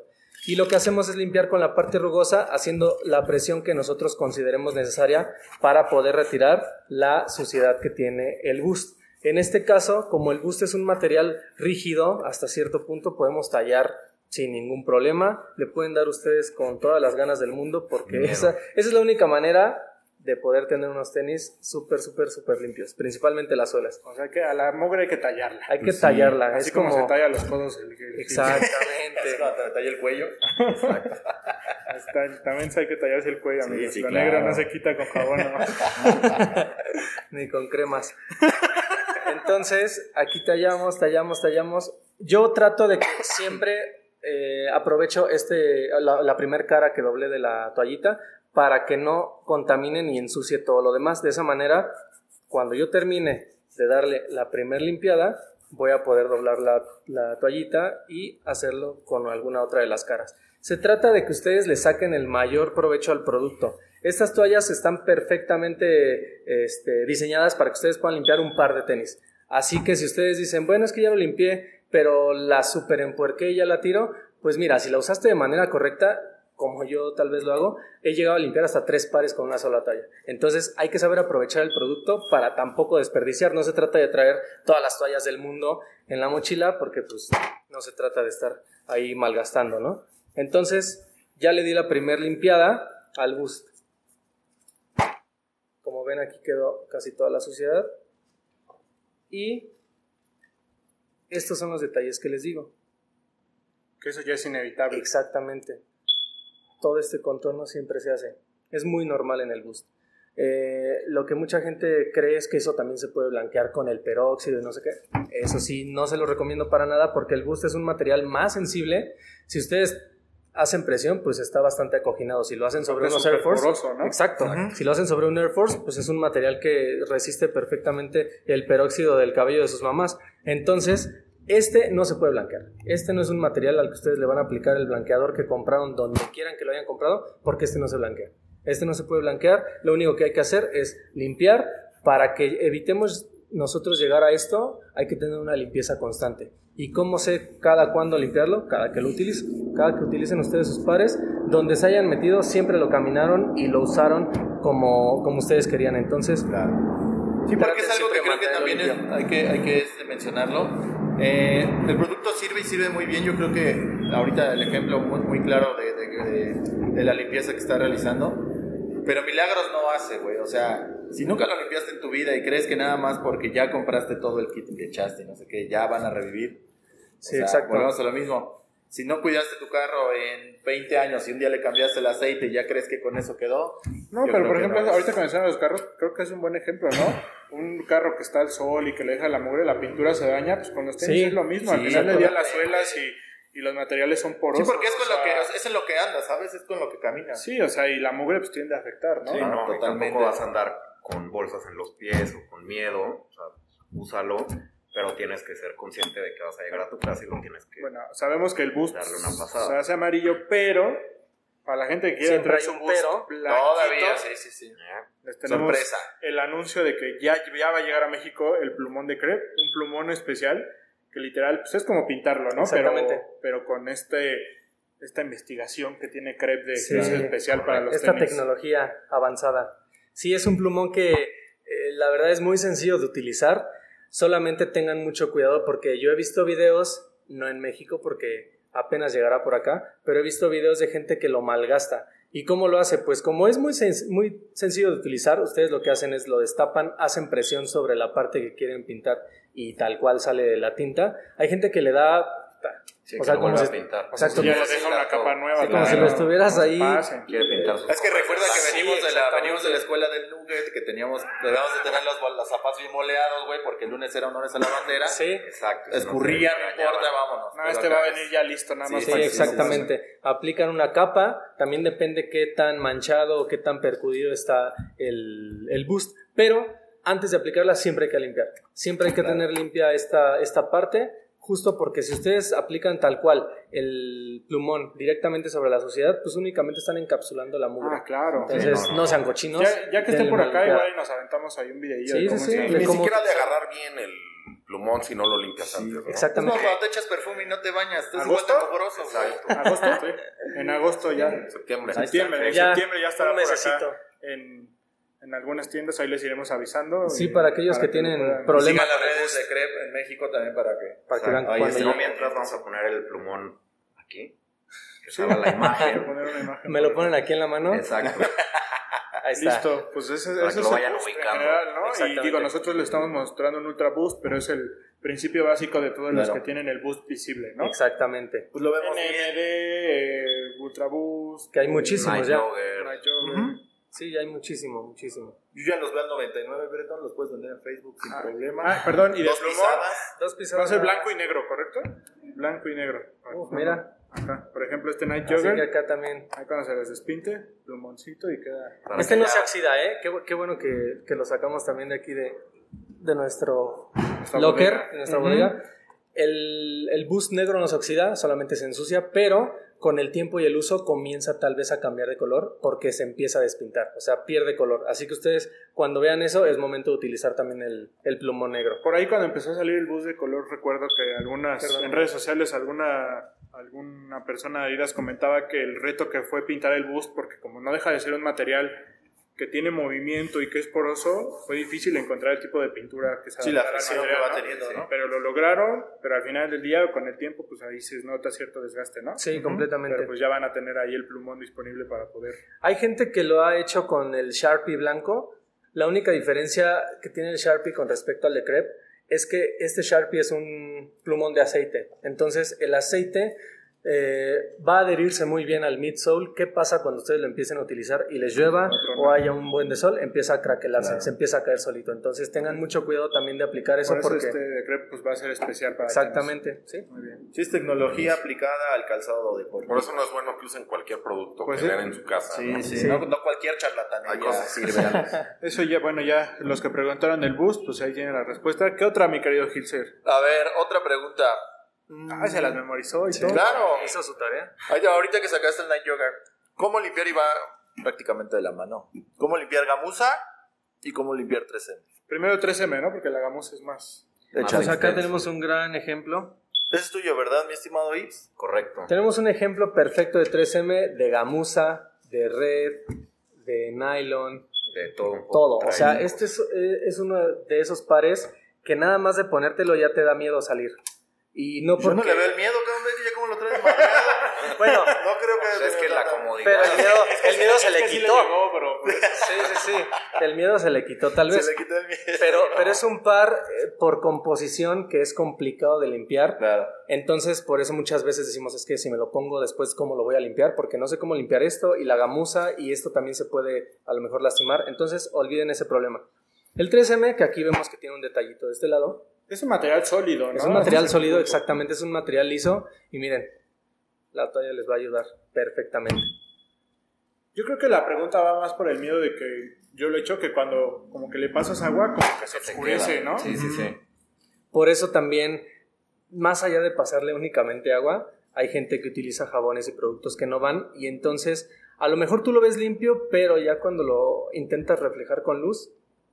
Y lo que hacemos es limpiar con la parte rugosa haciendo la presión que nosotros consideremos necesaria para poder retirar la suciedad que tiene el bust. En este caso, como el bust es un material rígido, hasta cierto punto podemos tallar sin ningún problema. Le pueden dar ustedes con todas las ganas del mundo porque esa, esa es la única manera de poder tener unos tenis súper, súper, súper limpios, principalmente las suelas. O sea que a la mugre hay que tallarla. Hay que tallarla, Así es como, como... se talla los codos. el- el- Es Exactamente. cuando te talla el cuello. Está- también hay que tallarse el cuello, Sí, amigos. sí, Lo claro. negro no se quita con jabón nomás. Ni con cremas. Entonces, aquí tallamos, tallamos, tallamos. Yo trato de que siempre eh, aprovecho este, la, la primer cara que doblé de la toallita para que no contamine ni ensucie todo lo demás. De esa manera, cuando yo termine de darle la primer limpiada, voy a poder doblar la, la toallita y hacerlo con alguna otra de las caras. Se trata de que ustedes le saquen el mayor provecho al producto. Estas toallas están perfectamente este, diseñadas para que ustedes puedan limpiar un par de tenis. Así que si ustedes dicen, bueno, es que ya lo limpié, pero la super empuerqué y ya la tiro, pues mira, si la usaste de manera correcta, como yo tal vez lo hago, he llegado a limpiar hasta tres pares con una sola talla. Entonces hay que saber aprovechar el producto para tampoco desperdiciar. No se trata de traer todas las toallas del mundo en la mochila porque pues no se trata de estar ahí malgastando, ¿no? Entonces ya le di la primer limpiada al bust. Como ven aquí quedó casi toda la suciedad. Y estos son los detalles que les digo. Que eso ya es inevitable. Exactamente. Todo este contorno siempre se hace. Es muy normal en el bust. Eh, lo que mucha gente cree es que eso también se puede blanquear con el peróxido y no sé qué. Eso sí, no se lo recomiendo para nada porque el bust es un material más sensible. Si ustedes hacen presión, pues está bastante acoginado. Si lo hacen sobre unos Air Force, ¿no? exacto. Si lo hacen sobre un Air Force, pues es un material que resiste perfectamente el peróxido del cabello de sus mamás. Entonces, este no se puede blanquear. Este no es un material al que ustedes le van a aplicar el blanqueador que compraron donde quieran que lo hayan comprado, porque este no se blanquea. Este no se puede blanquear. Lo único que hay que hacer es limpiar para que evitemos nosotros llegar a esto. Hay que tener una limpieza constante. ¿Y cómo sé cada cuándo limpiarlo? Cada que lo utilicen. Cada que utilicen ustedes sus pares, donde se hayan metido, siempre lo caminaron y lo usaron como, como ustedes querían. Entonces, Sí, porque es algo que creo que también es- hay que, hay que este, mencionarlo. Eh, el producto sirve y sirve muy bien. Yo creo que ahorita el ejemplo muy, muy claro de, de- de- de la limpieza que está realizando. Pero milagros no hace, güey. O sea, si nunca lo limpiaste en tu vida y crees que nada más porque ya compraste todo el kit que echaste y no sé qué, ya van a revivir. O Sí, sea, exacto. Volvemos a lo mismo. Si no cuidaste tu carro en 20 años y un día le cambiaste el aceite y ya crees que con eso quedó. No, pero por ejemplo, no es- ahorita que mencionan los carros, creo que es un buen ejemplo, ¿no? Un carro que está al sol y que le deja la mugre, la pintura se daña, pues con los tenis Sí, es lo mismo. Al sí, final del día las suelas y, y los materiales son porosos. Sí, porque es con o lo sea, que es en lo que andas, ¿sabes? Es con lo que caminas. Sí, o sea, y la mugre pues tiende a afectar, ¿no? Sí. No, no, y totalmente. tampoco vas a andar con bolsas en los pies o con miedo. O sea, úsalo, pero tienes que ser consciente de que vas a llegar a tu casa y lo tienes que. Bueno, sabemos que el boost Darle una pasada. se hace amarillo, pero para la gente que quiera Siempre hay un boost pero. Todavía, sí, sí, sí. Les tenemos Sorpresa. el anuncio de que ya, ya va a llegar a México el plumón de crepe, un plumón especial que literal pues es como pintarlo, ¿no? Exactamente. Pero, pero con este esta investigación que tiene crepe de Sí, que es especial para los esta tenis. tecnología avanzada. Sí, es un plumón que eh, la verdad es muy sencillo de utilizar. Solamente tengan mucho cuidado porque yo he visto videos, no en México porque apenas llegará por acá, pero he visto videos de gente que lo malgasta. ¿Y cómo lo hace? Pues como es muy, muy sencillo de utilizar, ustedes lo que hacen es lo destapan, hacen presión sobre la parte que quieren pintar y tal cual sale de la tinta. Hay gente que le da Sí, O sea, lo como si- a pintar. Exacto, Ya como deja una capa nueva. Sí, como claro. si lo estuvieras ahí. Quiere pintar sus Es que recuerda que Sí, venimos de la, venimos de la escuela del Nugget, que teníamos, debíamos de tener los, los zapatos bien boleados, güey, porque el lunes era honores a la bandera. Sí, Exacto. Escurría, no importa, vámonos. No, este va a venir ya listo, nada Sí, más. Sí, para exactamente. Aplican una capa, también depende qué tan manchado o qué tan percudido está el, el boost, pero antes de aplicarla siempre hay que limpiar. Siempre hay que tener limpia esta, esta parte, justo porque si ustedes aplican tal cual el plumón directamente sobre la suciedad, pues únicamente están encapsulando la mugre. Ah, claro. Entonces, Sí, no, no, no. sean cochinos. Ya, ya que esté denle por acá, igual nos aventamos ahí un videillo Sí, de cómo sí, se sí. Ni ¿Cómo siquiera de agarrar bien el plumón si no lo limpias antes. ¿no? Es como Exactamente. cuando te echas perfume y no te bañas. Estás ¿Agosto? ¿Agosto? En agosto ya. Septiembre. Septiembre, en Ya, septiembre ya estará por acá en, en algunas tiendas, ahí les iremos avisando. Sí, para aquellos que lo tienen puedan- problemas Sigan las redes de Crepe en México también para que... Para que vean Ahí cuando está. ya- mientras vamos a poner el plumón aquí. Que Sí. salga la que imagen. poner una imagen. Me lo ponen aquí en la mano. Exacto. Ahí está. Listo, pues ese, Para ese que es lo el vayan boost en ubicando. general, ¿no? Y Exactamente. digo, nosotros le estamos mostrando un Ultra Boost, pero es el principio básico de todos los Claro. que tienen el boost visible, ¿no? Exactamente. Pues lo vemos bien. NMD, eh, Ultra Boost. Que hay muchísimos Night ya. Jogger. Night Jogger. Sí, ya hay muchísimo, muchísimo. Yo ya los veo al 99, Breton, los puedes vender en Facebook sin problema. Ah, perdón, y Dos pisadas. Dos va a pisadas. ser blanco y negro, ¿correcto? Blanco y negro. Mira. Acá, por ejemplo, este Night Así que Jogger, acá también. ahí cuando se les despinte, plumoncito y queda... Para Este que no ya- se oxida, ¿eh? Qué, qué bueno que, que lo sacamos también de aquí de, de nuestro locker, bodega. de nuestra Ujú. bodega. El, el boost negro no se oxida, solamente se ensucia, pero con el tiempo y el uso comienza tal vez a cambiar de color porque se empieza a despintar, o sea, pierde color. Así que ustedes cuando vean eso es momento de utilizar también el, el plumón negro. Por ahí cuando empezó a salir el bus de color, recuerdo que algunas Perdón. en redes sociales alguna alguna persona de Adidas comentaba que el reto que fue pintar el boost porque como no deja de ser un material que tiene movimiento y que es poroso, fue difícil encontrar el tipo de pintura que se Sí, la fricción que va ¿no? teniendo, Sí. ¿no? Pero lo lograron, pero al final del día con el tiempo pues ahí se nota cierto desgaste, ¿no? Sí, completamente. Pero pues ya van a tener ahí el plumón disponible para poder Hay gente que lo ha hecho con el Sharpie blanco. La única diferencia que tiene el Sharpie con respecto al de crepe es que este Sharpie es un plumón de aceite. Entonces el aceite eh, va a adherirse muy bien al midsole. ¿Qué pasa cuando ustedes lo empiecen a utilizar y les llueva o haya un buen de sol? Empieza a craquelarse, se empieza a caer solito. Entonces tengan mucho cuidado también de aplicar eso por eso porque... este de crepe pues va a ser especial para Exactamente, sí. Muy bien. Sí, es tecnología aplicada al calzado de Por eso no es bueno que usen cualquier producto Pues que sí. vean en su casa. ¿no? Sí, sí, No, no cualquier charlatanería Hay cosas sirve. Eso ya, bueno, ya los que preguntaron del boost, pues ahí tienen la respuesta. ¿Qué otra, mi querido Gilser? A ver, otra pregunta. Ah, se las memorizó y todo. Claro. Hizo su tarea. Ahorita que sacaste el Night Jogger, ¿cómo limpiar y va prácticamente de la mano? ¿Cómo limpiar gamuza y cómo limpiar 3M? Primero 3M, ¿no? Porque la gamuza es más. Echa. Pues acá tenemos un gran ejemplo. Es tuyo, ¿verdad, mi estimado Ips? Correcto. Tenemos un ejemplo perfecto de 3M, de gamuza, de red, de nylon, De todo todo. O sea, este es, eh, es uno de esos pares que nada más de ponértelo ya te da miedo salir. Y no Yo porque... no le veo el miedo, cabrón, ve que ya como lo traes. Bueno, No creo que... Pues es que la comodidad. pero el miedo, el miedo se le quitó. pues. Sí, sí, sí. El miedo se le quitó tal vez. Se le quitó el miedo. Pero, pero es un par eh, por composición que es complicado de limpiar. Claro. Entonces, por eso muchas veces decimos, es que si me lo pongo después, ¿cómo lo voy a limpiar? Porque no sé cómo limpiar esto y la gamuza y esto también se puede a lo mejor lastimar. Entonces, olviden ese problema. El 3M, que aquí vemos que tiene un detallito de este lado, Es un material sólido, ¿no? es un material es sólido, exactamente, es un material liso y miren, la toalla les va a ayudar perfectamente. Yo creo que la pregunta va más por el miedo de que yo lo he hecho que cuando como que le pasas agua, como que se oscurece. ¿no? Sí, sí, sí. Por eso también, más allá de pasarle únicamente agua, hay gente que utiliza jabones y productos que no van y entonces a lo mejor tú lo ves limpio, pero ya cuando lo intentas reflejar con luz,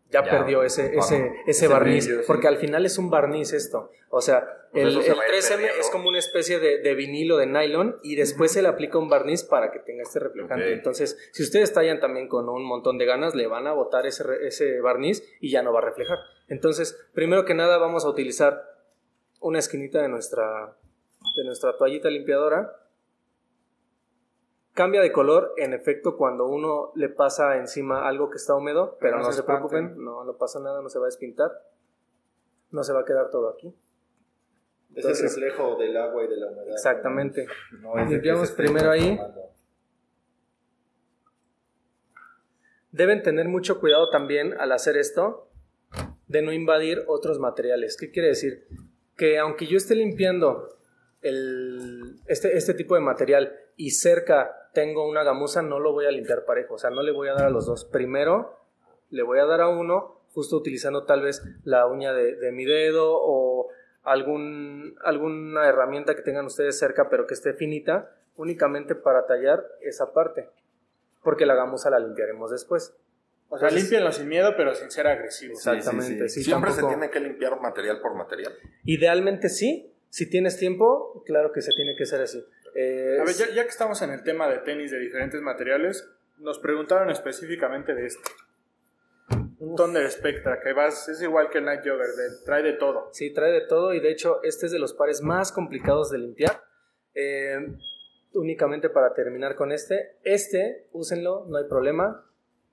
ya, Ya, perdió ese, bueno, ese, ese barniz, brillo, sí. porque al final es un barniz esto. O sea, Pues el, se el va a ir 3M perdiendo. es como una especie de, de vinilo de nylon y después se le aplica un barniz para que tenga este reflejante. Entonces, si ustedes tallan también con un montón de ganas, le van a botar ese, ese barniz y ya no va a reflejar. Entonces, primero que nada vamos a utilizar una esquinita de nuestra, de nuestra toallita limpiadora. Cambia de color, en efecto, cuando uno le pasa encima algo que está húmedo, pero no no, se se preocupen, no, no pasa nada, no se va a despintar. No se va a quedar todo aquí. Es el Entonces- reflejo del agua y de la humedad. Exactamente. No Limpiamos primero ahí. Deben tener mucho cuidado también al hacer esto de no invadir otros materiales. ¿Qué quiere decir? Que aunque yo esté limpiando el- este, este tipo de material y cerca tengo una gamuza, no lo voy a limpiar parejo. O sea, no le voy a dar a los dos. Primero le voy a dar a uno, justo utilizando tal vez la uña de, de mi dedo o algún, alguna herramienta que tengan ustedes cerca, pero que esté finita, únicamente para tallar esa parte. Porque la gamuza la limpiaremos después. O sea, límpienlo sin miedo, pero sin ser agresivos. Exactamente. sí, Siempre se tiene que limpiar material por material. Idealmente sí. Si tienes tiempo, claro que se tiene que hacer así. Eh, A ver, ya, ya que estamos en el tema de tenis de diferentes materiales, nos preguntaron específicamente de este. Un Thunder Spectra, que vas, es igual que el Night Jogger, de- trae de todo. Sí, trae de todo y de hecho este es de los pares más complicados de limpiar. Eh, únicamente para terminar con este, este, úsenlo, no hay problema.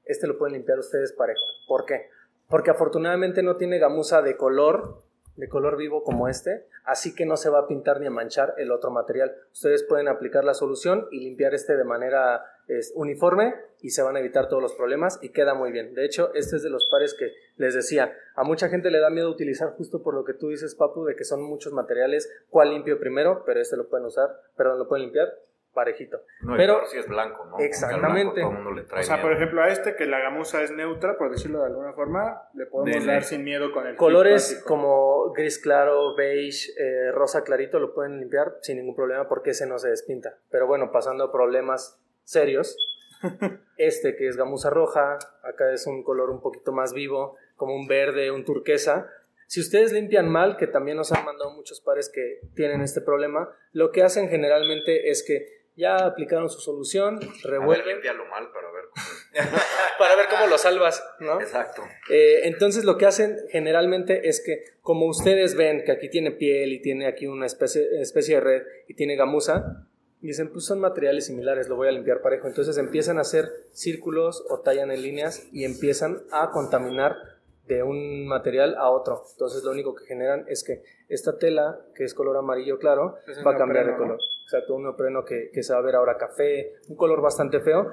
Este lo pueden limpiar ustedes parejo. ¿Por qué? Porque afortunadamente no tiene gamuza de color, de color vivo como este, así que no se va a pintar ni a manchar el otro material. Ustedes pueden aplicar la solución y limpiar este de manera es, uniforme y se van a evitar todos los problemas y queda muy bien. De hecho, este es de los pares que les decía, a mucha gente le da miedo utilizar justo por lo que tú dices, Papu, de que son muchos materiales, cuál limpio primero, pero este lo pueden usar, perdón, lo pueden limpiar parejito. No, Pero- peor si es blanco, ¿no? Exactamente. blanco todo el mundo le trae O sea, miedo. por ejemplo, a este, que la gamuza es neutra, por decirlo de alguna forma, le podemos Dele. dar sin miedo con el Colores como gris claro, beige, eh, rosa clarito lo pueden limpiar sin ningún problema porque ese no se despinta. Pero bueno, pasando a problemas serios, este que es gamuza roja, acá es un color un poquito más vivo, como un verde, un turquesa. Si ustedes limpian mal, que también nos han mandado muchos pares que tienen este problema, lo que hacen generalmente es que ya aplicaron su solución, A ver, revuelven mal, pero a ver cómo. para ver cómo lo salvas, ¿no? Exacto. Eh, entonces lo que hacen generalmente es que como ustedes ven que aquí tiene piel y tiene aquí una especie, especie de red y tiene gamuza, dicen pues son materiales similares, lo voy a limpiar parejo. Entonces empiezan a hacer círculos o tallan en líneas y empiezan a contaminar de un material a otro. Entonces lo único que generan es que esta tela, que es color amarillo claro, Es va a cambiar de neopreno, ¿no? color. Exacto, un neopreno que, que se va a ver ahora café, un color bastante feo.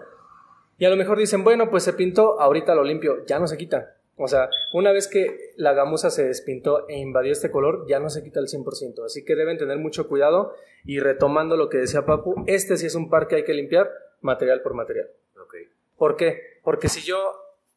Y a lo mejor dicen, bueno, pues se pintó, ahorita lo limpio, ya no se quita. O sea, una vez que la gamuza se despintó e invadió este color, ya no se quita al 100%. Así que deben tener mucho cuidado. Y retomando lo que decía Papu, este sí es un par que hay que limpiar material por material. Ok. ¿Por qué? Porque si yo,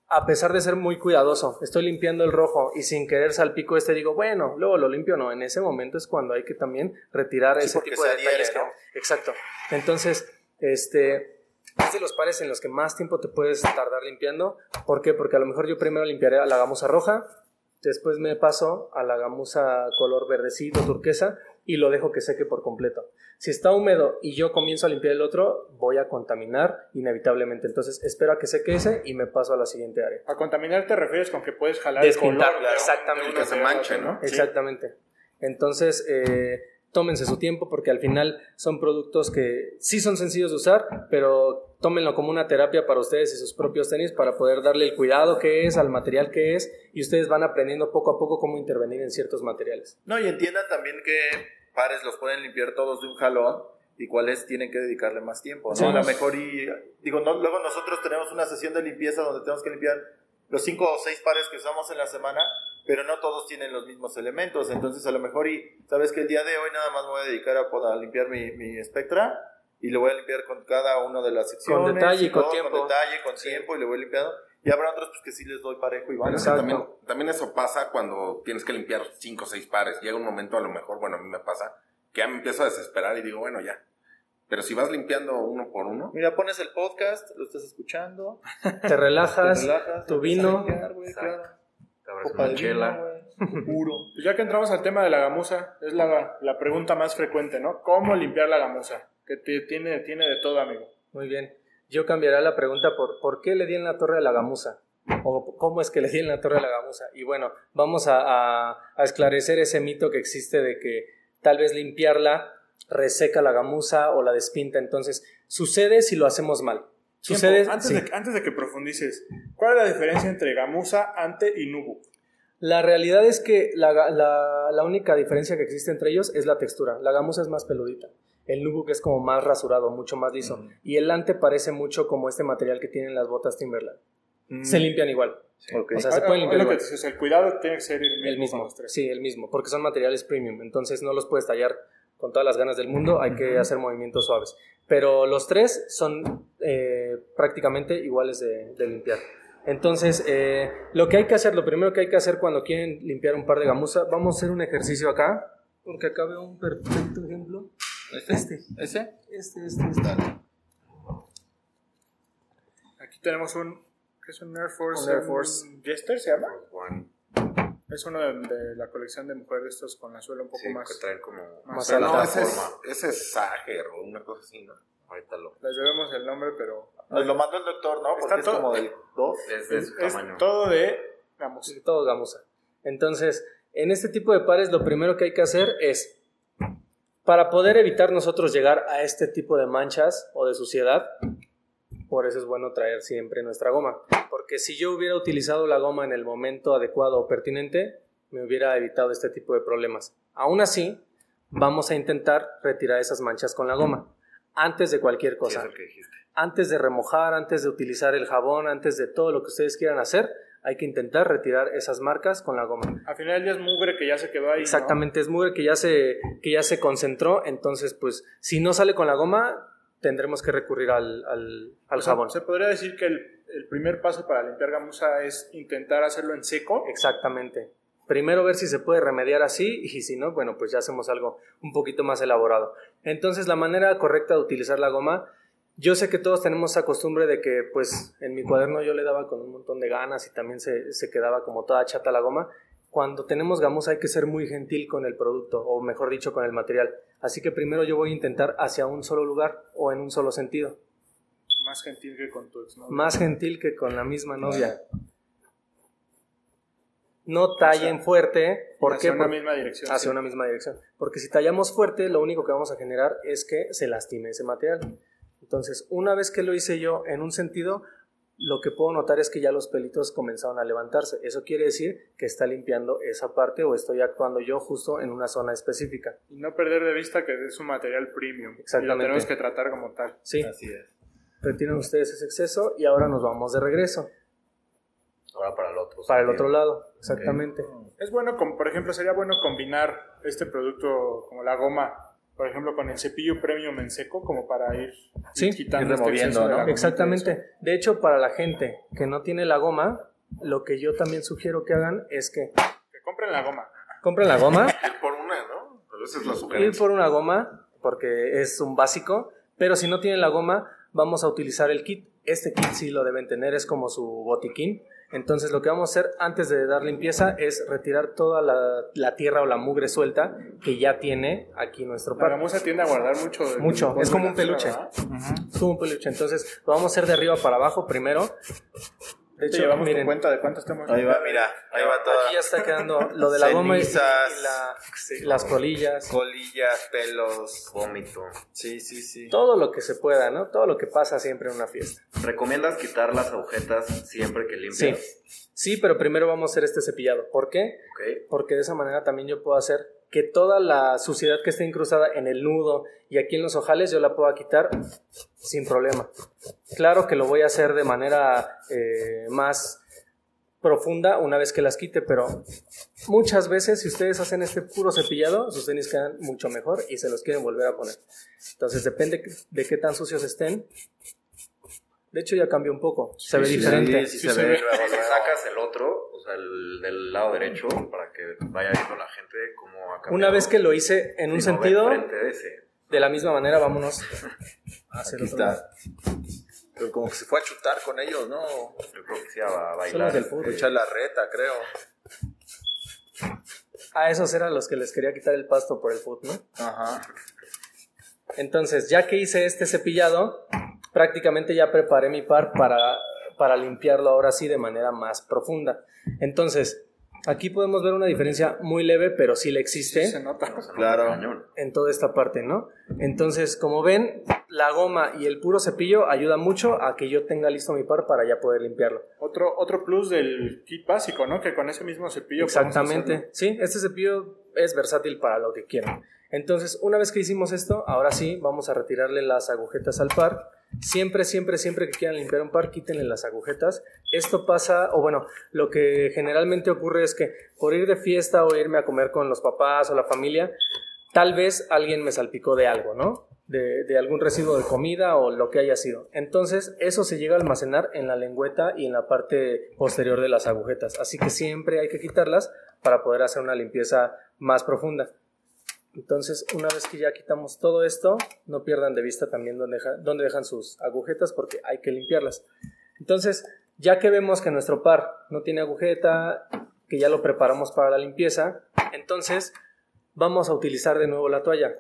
a pesar de ser muy cuidadoso, estoy limpiando el rojo y sin querer salpico este, digo, bueno, luego lo limpio, no. En ese momento es cuando hay que también retirar Sí, ese tipo de adhiere, detalles. que- ¿no? Exacto. Entonces, este, es de los pares en los que más tiempo te puedes tardar limpiando. ¿Por qué? Porque a lo mejor yo primero limpiaré a la gamuza roja, después me paso a la gamuza color verdecito, turquesa, y lo dejo que seque por completo. Si está húmedo y yo comienzo a limpiar el otro, voy a contaminar inevitablemente. Entonces espero a que seque ese y me paso a la siguiente área. A contaminar te refieres con que puedes jalar Despintar, el color. de exactamente. Que se manche, ¿no? Exactamente. Entonces, eh, tómense su tiempo porque al final son productos que sí son sencillos de usar, pero tómenlo como una terapia para ustedes y sus propios tenis para poder darle el cuidado que es, al material que es, y ustedes van aprendiendo poco a poco cómo intervenir en ciertos materiales. No, y entiendan también que pares los pueden limpiar todos de un jalón y cuáles tienen que dedicarle más tiempo, ¿no? Sí. A lo mejor y, digo, no, luego nosotros tenemos una sesión de limpieza donde tenemos que limpiar los cinco o seis pares que usamos en la semana, pero no todos tienen los mismos elementos, entonces a lo mejor y, sabes que el día de hoy nada más me voy a dedicar a, poder limpiar mi, mi Spectra y lo voy a limpiar con cada una de las secciones. detalle y con todo, tiempo. Con detalle, con tiempo y le voy limpiando. Y habrá otros pues, que sí les doy parejo y van. Exacto. también, también eso pasa cuando tienes que limpiar cinco o seis pares. Llega un momento, a lo mejor, bueno, a mí me pasa, que ya me empiezo a desesperar y digo, bueno, ya. Pero si vas limpiando uno por uno, Mira, pones el podcast, lo estás escuchando, Te relajas, te relajas, tu vino. limpiar, güey, Exacto. claro. Te abres Copa una chela. vino, puro. Pues ya que entramos al tema de la gamuza, es la, la pregunta más frecuente, ¿no? ¿Cómo limpiar la gamuza? Que te- tiene, tiene de todo, amigo. Muy bien. Yo cambiaré la pregunta por ¿por qué le di en la torre a la gamuza? ¿O cómo es que le di en la torre a la gamuza? Y bueno, vamos a, a- a esclarecer ese mito que existe de que tal vez limpiarla reseca la gamuza o la despinta. Entonces, sucede si lo hacemos mal. Sucede, antes, sí. de, antes de que profundices, ¿cuál es la diferencia entre gamuza, ante y nubu? La realidad es que la, la- la única diferencia que existe entre ellos es la textura. La gamuza es más peludita. El nubuck es como más rasurado, mucho más liso. Y el lante parece mucho como este material que tienen las botas Timberland. Se limpian igual. O sea, se Ah, pueden limpiar igual. el cuidado tiene que ser el mismo, El mismo, sí, el mismo, porque son materiales premium, entonces no los puedes tallar con todas las ganas del mundo, hay que hacer movimientos suaves. Pero los tres son eh, prácticamente iguales de, de limpiar. Entonces, eh, lo que hay que hacer, lo primero que hay que hacer cuando quieren limpiar un par de gamuza, vamos a hacer un ejercicio acá, porque acá veo un perfecto ejemplo. Este, ¿Ese? este, este, este. Aquí tenemos un, ¿qué es un Air Force? Un Air Force. Jester se llama. Juan, Es uno de, de la colección de mujeres de estos con la suela un poco sí, más. que traen como Más la alta. No, ese es, forma. ese es Sager o una cosa así, ¿no? Ahorita lo. Les debemos el nombre, pero Nos lo mandó el doctor, ¿no? Porque Está es todo- como del 2. Es de es, su es tamaño. todo de gamuza. Sí, todo gamuza. Entonces, en este tipo de pares lo primero que hay que hacer es, para poder evitar nosotros llegar a este tipo de manchas o de suciedad, por eso es bueno traer siempre nuestra goma. Porque si yo hubiera utilizado la goma en el momento adecuado o pertinente, me hubiera evitado este tipo de problemas. Aún así, vamos a intentar retirar esas manchas con la goma, antes de cualquier Sí, cosa es el que dijiste. antes de remojar, antes de utilizar el jabón, antes de todo lo que ustedes quieran hacer, hay que intentar retirar esas marcas con la goma. Al final del día es mugre que ya se quedó ahí. ¿no? Exactamente, es mugre que ya se que ya se concentró, entonces pues si no sale con la goma tendremos que recurrir al, al, jabón. Se podría decir que el, el primer paso para limpiar gamuza es intentar hacerlo en seco. Exactamente. Primero ver si se puede remediar así y si no, bueno, pues ya hacemos algo un poquito más elaborado. Entonces, la manera correcta de utilizar la goma, yo sé que todos tenemos esa costumbre de que, pues, en mi cuaderno yo le daba con un montón de ganas y también se, se quedaba como toda chata la goma. Cuando tenemos gamuza hay que ser muy gentil con el producto, o mejor dicho, con el material. Así que primero yo voy a intentar hacia un solo lugar o en un solo sentido. Más gentil que con tu ex, ¿no? Más gentil que con la misma novia. No tallen fuerte. ¿Por Hacia una misma dirección. hacia sí. una misma dirección. Porque si tallamos fuerte, lo único que vamos a generar es que se lastime ese material. Entonces, una vez que lo hice yo en un sentido, lo que puedo notar es que ya los pelitos comenzaron a levantarse. Eso quiere decir que está limpiando esa parte o estoy actuando yo justo en una zona específica. Y no perder de vista que es un material premium. Y Exactamente. lo tenemos que tratar como tal. Sí, Así es. retiran ustedes ese exceso y ahora nos vamos de regreso Ahora para el otro. para el otro lado. Exactamente. Es bueno, com- por ejemplo, sería bueno combinar este producto como la goma, por ejemplo, con el cepillo premium en seco, como para ir Sí, quitando ir este removiendo, de ¿no? y Exactamente. De hecho, para la gente que no tiene la goma, lo que yo también sugiero que hagan es que compren la goma. compren la goma, Ir por una, ¿no? Pero esa es la ir sugerencia. por una goma, porque es un básico, pero si no tienen la goma, vamos a utilizar el kit. Este kit sí lo deben tener, es como su botiquín. Entonces lo que vamos a hacer antes de dar limpieza es retirar toda la, la tierra o la mugre suelta que ya tiene aquí nuestro La par. gamuza tiende a guardar mucho. Mucho, es como un peluche. Es como un peluche. Entonces lo vamos a hacer de arriba para abajo primero. De hecho, llevamos miren, cuenta de cuánto estamos. Ahí va, mira. Ahí va toda. aquí ya está quedando lo de la goma y, las colillas. Colillas, pelos. Vómito. Sí, sí, sí. Todo lo que se pueda, ¿no? Todo lo que pasa siempre en una fiesta. ¿Recomiendas quitar las agujetas siempre que Sí. limpias? Sí, pero primero vamos a hacer este cepillado. ¿Por qué? Porque de esa manera también yo puedo hacer que toda la suciedad que esté incrustada en el nudo y aquí en los ojales yo la pueda quitar sin problema. Claro que lo voy a hacer de manera eh, más profunda una vez que las quite, pero muchas veces si ustedes hacen este puro cepillado, sus tenis quedan mucho mejor y se los quieren volver a poner. Entonces depende de qué tan sucios estén. De hecho ya cambió un poco, se ve Sí, diferente. Sí, Sí se, se ve. Si sacas el otro, sea, el del lado derecho, para que vaya viendo la gente cómo ha cambiado. Una vez que lo hice en un Si sentido, de ese. de la misma manera vámonos a hacer Aquí otro está. Pero como que se fue a chutar con ellos, ¿no? Yo creo que sí va a bailar. del fútbol. Echar la reta, creo. A esos eran los que les quería quitar el pasto por el foot, ¿no? Ajá. Entonces, ya que hice este cepillado, prácticamente ya preparé mi par para, para limpiarlo ahora sí de manera más profunda. Entonces, Aquí podemos ver una diferencia muy leve, pero sí le existe Se nota. Claro. En toda esta parte, ¿no? Entonces, como ven, la goma y el puro cepillo ayuda mucho a que yo tenga listo mi par para ya poder limpiarlo. Otro, otro plus del kit básico, ¿no? Que con ese mismo cepillo Exactamente. Sí, este cepillo es versátil para lo que quieran. Entonces, una vez que hicimos esto, ahora sí, vamos a retirarle las agujetas al par. Siempre, siempre, siempre que quieran limpiar un par, quítenle las agujetas. Esto pasa, o bueno, lo que generalmente ocurre es que por ir de fiesta o irme a comer con los papás o la familia, tal vez alguien me salpicó de algo, ¿no? De, de algún residuo de comida o lo que haya sido. Entonces, eso se llega a almacenar en la lengüeta y en la parte posterior de las agujetas. Así que siempre hay que quitarlas para poder hacer una limpieza más profunda. Entonces, una vez que ya quitamos todo esto, no pierdan de vista también dónde, deja- dónde dejan sus agujetas porque hay que limpiarlas. Entonces, ya que vemos que nuestro par no tiene agujeta, que ya lo preparamos para la limpieza, entonces vamos a utilizar de nuevo la toalla.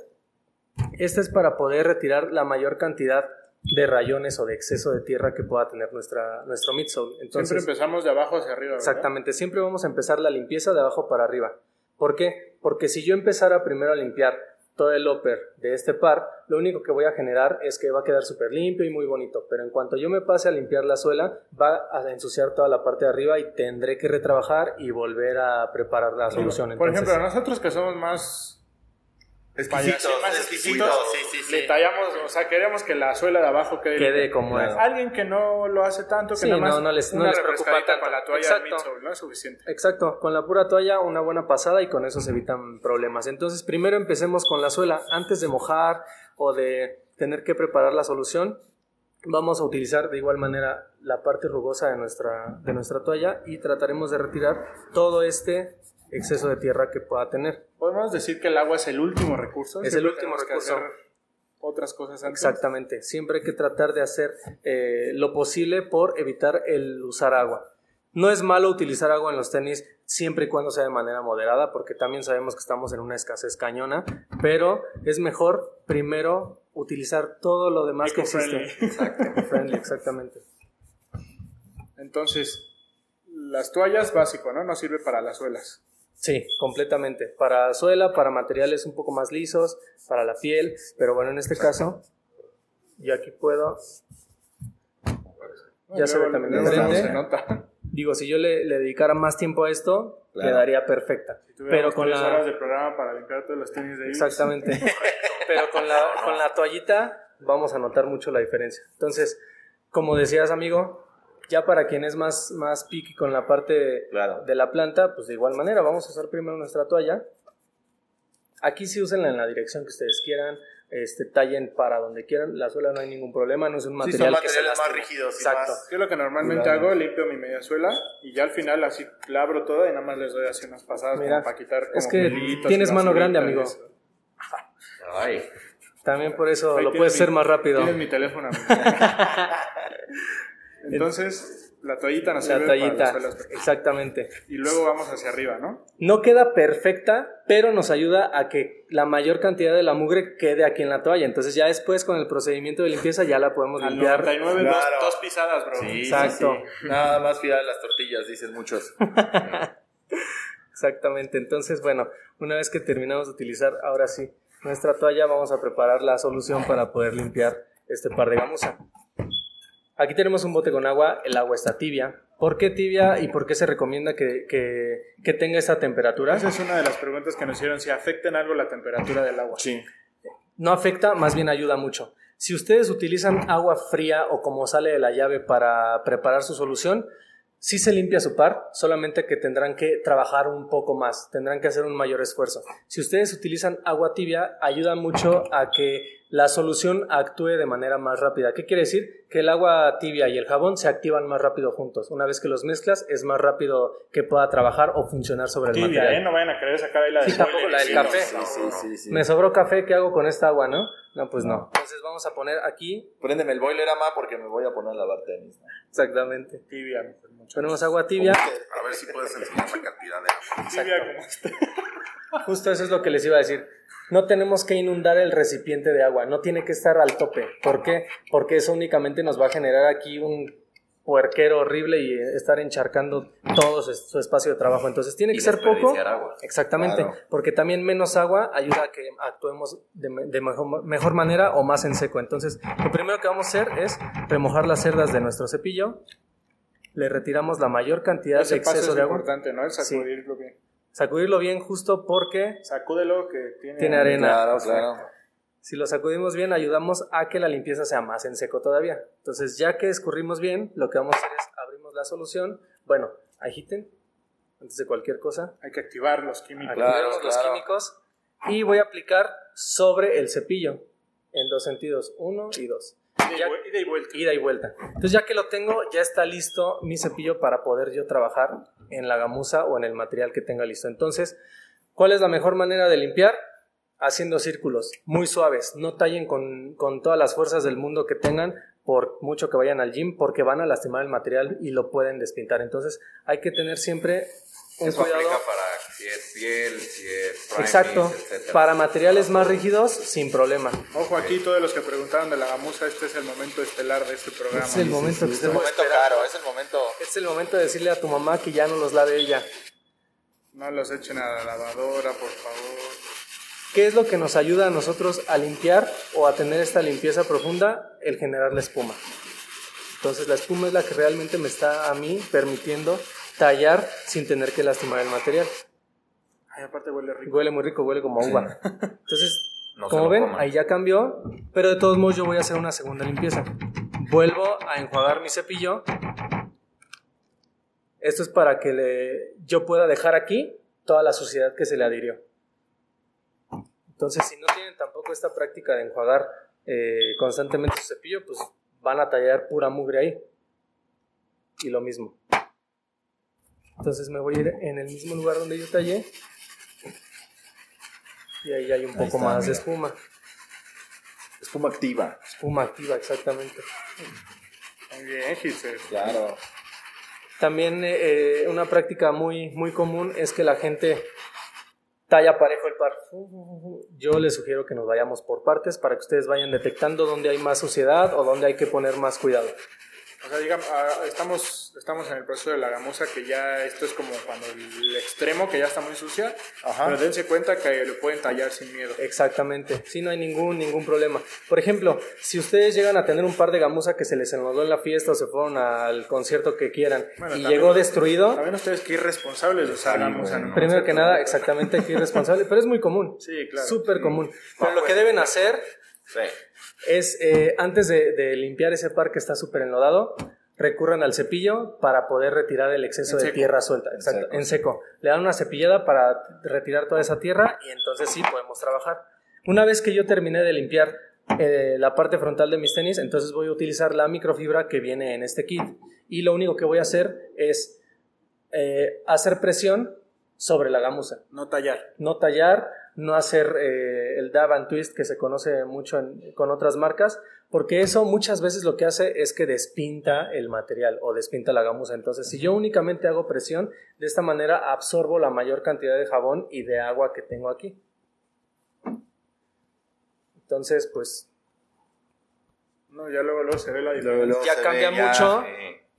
Esta es para poder retirar la mayor cantidad de rayones o de exceso de tierra que pueda tener nuestra, nuestro midsole. Siempre Entonces, empezamos de abajo hacia arriba, ¿verdad? Exactamente, siempre vamos a empezar la limpieza de abajo para arriba. ¿Por qué? Porque si yo empezara primero a limpiar todo el upper de este par, lo único que voy a generar es que va a quedar súper limpio y muy bonito, pero en cuanto yo me pase a limpiar la suela, va a ensuciar toda la parte de arriba y tendré que retrabajar y volver a preparar la solución. Por Entonces, ejemplo, nosotros que somos más Exquisitos, más exquisitos, exquisitos, sí, sí, le sí. tallamos, o sea, queremos que la suela de abajo quede, como es. Alguien que no lo hace tanto, que Sí, nada más no, no les- no una les preocupa tanto. con la toalla Exacto. midsole, ¿no? Es suficiente. Exacto, con la pura toalla una buena pasada y con eso se evitan problemas. Entonces, primero empecemos con la suela. Antes de mojar o de tener que preparar la solución, vamos a utilizar de igual manera la parte rugosa de nuestra, de nuestra toalla y trataremos de retirar todo este exceso de tierra que pueda tener. Podemos decir que el agua es el último recurso. Es el último recurso. otras cosas antes. Exactamente, siempre hay que tratar de hacer eh, lo posible por evitar el usar agua. No es malo utilizar agua en los tenis siempre y cuando sea de manera moderada, porque también sabemos que estamos en una escasez cañona, pero es mejor primero utilizar todo lo demás que existe. Exacto, friendly, exactamente. Entonces, las toallas básico, ¿no? No sirve para las suelas. Sí, completamente. Para suela, para materiales un poco más lisos, para la piel, pero bueno, en este caso, yo aquí puedo Ya se ve también diferente. Digo, si yo le, le dedicara más tiempo a esto, Claro. quedaría perfecta. Si Pero con tres la... horas de programa para limpiar todos los tenis de Ibis. Exactamente. Pero con la, con la toallita vamos a notar mucho la diferencia. Entonces, como decías, amigo, ya para quien es más, más picky con la parte Claro. de la planta, pues de igual manera, vamos a usar primero nuestra toalla. Aquí sí úsenla en la dirección que ustedes quieran, este, tallen para donde quieran, la suela no hay ningún problema, no es un Sí, material son que se materiales más rígidos Exacto. más... Yo lo que normalmente Cuidado. hago, limpio mi media suela y ya al final así la abro toda y nada más les doy así unas pasadas Mira, como para quitar como es que tienes mano grande, amigo. Ay, También por eso Ahí lo puedes mi- hacer más rápido. Tienes mi teléfono. Entonces, la toallita nos La sirve para toallita, exactamente. Y luego vamos hacia arriba, ¿no? No queda perfecta, pero nos ayuda a que la mayor cantidad de la mugre quede aquí en la toalla. Entonces ya después con el procedimiento de limpieza ya la podemos Al limpiar. 99, dos, Claro. dos pisadas, bro. Sí, Exacto. sí, sí. Nada más fiar las tortillas, dicen muchos. Exactamente. Entonces, bueno, una vez que terminamos de utilizar ahora sí nuestra toalla, vamos a preparar la solución para poder limpiar este par de gamuza. Aquí tenemos un bote con agua, el agua está tibia. ¿Por qué tibia y por qué se recomienda que, que- que tenga esta temperatura? Esa es una de las preguntas que nos hicieron, si afecta en algo la temperatura del agua. Sí. no afecta, más bien ayuda mucho. Si ustedes utilizan agua fría o como sale de la llave para preparar su solución, sí se limpia su par, solamente que tendrán que trabajar un poco más, tendrán que hacer un mayor esfuerzo. Si ustedes utilizan agua tibia, ayuda mucho a que la solución actúe de manera más rápida. ¿Qué quiere decir? Que el agua tibia y el jabón se activan más rápido juntos. Una vez que los mezclas, es más rápido que pueda trabajar o funcionar sobre el Tibia, material. ¿eh? No vayan a querer sacar ahí la de Sí, tampoco la del café. Sí, sí, sí, sí. Me sobró café, ¿qué hago con esta agua, no? No, pues no. Entonces vamos a poner aquí, Préndeme el boiler, ama, porque me voy a poner a lavar tenis. ¿no? exactamente. Tibia. Ponemos agua tibia. A ver si puedes enseñar la cantidad de... Tibia como este. Justo eso es lo que les iba a decir. No tenemos que inundar el recipiente de agua, no tiene que estar al tope. ¿Por qué? Porque eso únicamente nos va a generar aquí un, puerquero horrible y estar encharcando todo su, su espacio de trabajo. Entonces tiene que Y ser poco. agua. Exactamente, Claro. porque también menos agua ayuda a que actuemos de, me- de mejor, mejor manera o más en seco. Entonces, lo primero que vamos a hacer es remojar las cerdas de nuestro cepillo. Le retiramos la mayor cantidad de paso exceso es de agua. importante, ¿no? El sacudirlo bien. Sacudirlo bien justo porque Sacúdelo que tiene, Tiene arena. Claro, claro. si lo sacudimos bien ayudamos a que la limpieza sea más en seco todavía. Entonces, ya que escurrimos bien, lo que vamos a hacer es abrimos la solución. Bueno, agiten antes de cualquier cosa. Hay que activar los químicos. Claro, los químicos y voy a aplicar sobre el cepillo en dos sentidos, uno y dos. Ida y Ya- ida y vuelta. ida y vuelta. Entonces ya que lo tengo, ya está listo mi cepillo para poder yo trabajar en la gamuza o en el material que tenga listo. Entonces, ¿cuál es la mejor manera de limpiar? Haciendo círculos muy suaves. No tallen con, con todas las fuerzas del mundo que tengan por mucho que vayan al gym porque van a lastimar el material y lo pueden despintar. Entonces hay que tener siempre un Eso cuidado. aplica para si es piel, si es primis, Exacto. etcétera. Para materiales más rígidos, sin problema. Ojo aquí, todos los que preguntaron de la gamuza, este es el momento estelar de este programa. Es el momento que Es el momento caro, es el momento. Es el momento de decirle a tu mamá que ya no los lave ella. No los echen a la lavadora, por favor. ¿Qué es lo que nos ayuda a nosotros a limpiar o a tener esta limpieza profunda? El generar la espuma. Entonces la espuma es la que realmente me está a mí permitiendo tallar sin tener que lastimar el material. Ay, aparte huele rico. Huele muy rico, huele como a uva. Entonces, No como ven, coman. ahí ya cambió, pero de todos modos yo voy a hacer una segunda limpieza. Vuelvo a enjuagar mi cepillo. Esto es para que le- yo pueda dejar aquí toda la suciedad que se le adhirió. Entonces, si no tienen tampoco esta práctica de enjuagar eh, constantemente su cepillo, pues van a tallar pura mugre ahí. Y lo mismo. Entonces me voy a ir en el mismo lugar donde yo tallé. Y ahí hay un Ahí poco está, más de espuma. Espuma activa. Espuma activa, exactamente. Muy bien, Giselle. Claro. También eh, una práctica muy, muy común es que la gente talla parejo el par. Yo les sugiero que nos vayamos por partes para que ustedes vayan detectando dónde hay más suciedad o dónde hay que poner más cuidado. O sea, digamos, ah, estamos, estamos en el proceso de la gamuza, que ya esto es como cuando el extremo, que ya está muy sucia, Ajá. pero dense cuenta que lo pueden tallar sin miedo. Exactamente, sí, no hay ningún, ningún problema. Por ejemplo, si ustedes llegan a tener un par de gamuza que se les enlodó en la fiesta o se fueron al concierto que quieran Bueno, y también- llegó destruido, También ustedes qué irresponsables de usar gamuza, ¿no? primero que nada, exactamente, qué irresponsable, pero es muy común. Sí, claro. Súper común. Pero lo que deben hacer Sí. Es, eh, antes de, de limpiar ese par que está súper enlodado, recurran al cepillo para poder retirar el exceso de tierra suelta. Exacto, seco, en seco. Le dan una cepillada para retirar toda esa tierra y entonces sí podemos trabajar. Una vez que yo terminé de limpiar eh, la parte frontal de mis tenis, entonces voy a utilizar la microfibra que viene en este kit. Y lo único que voy a hacer es eh, hacer presión sobre la gamuza No tallar. no tallar, no hacer el dab and twist que se conoce mucho en- con otras marcas, porque eso muchas veces lo que hace es que despinta el material o despinta la gamuza. Entonces, si yo únicamente hago presión, de esta manera absorbo la mayor cantidad de jabón y de agua que tengo aquí. Entonces, pues No, ya luego, luego se ve la diferencia. ya cambia ve ya, mucho.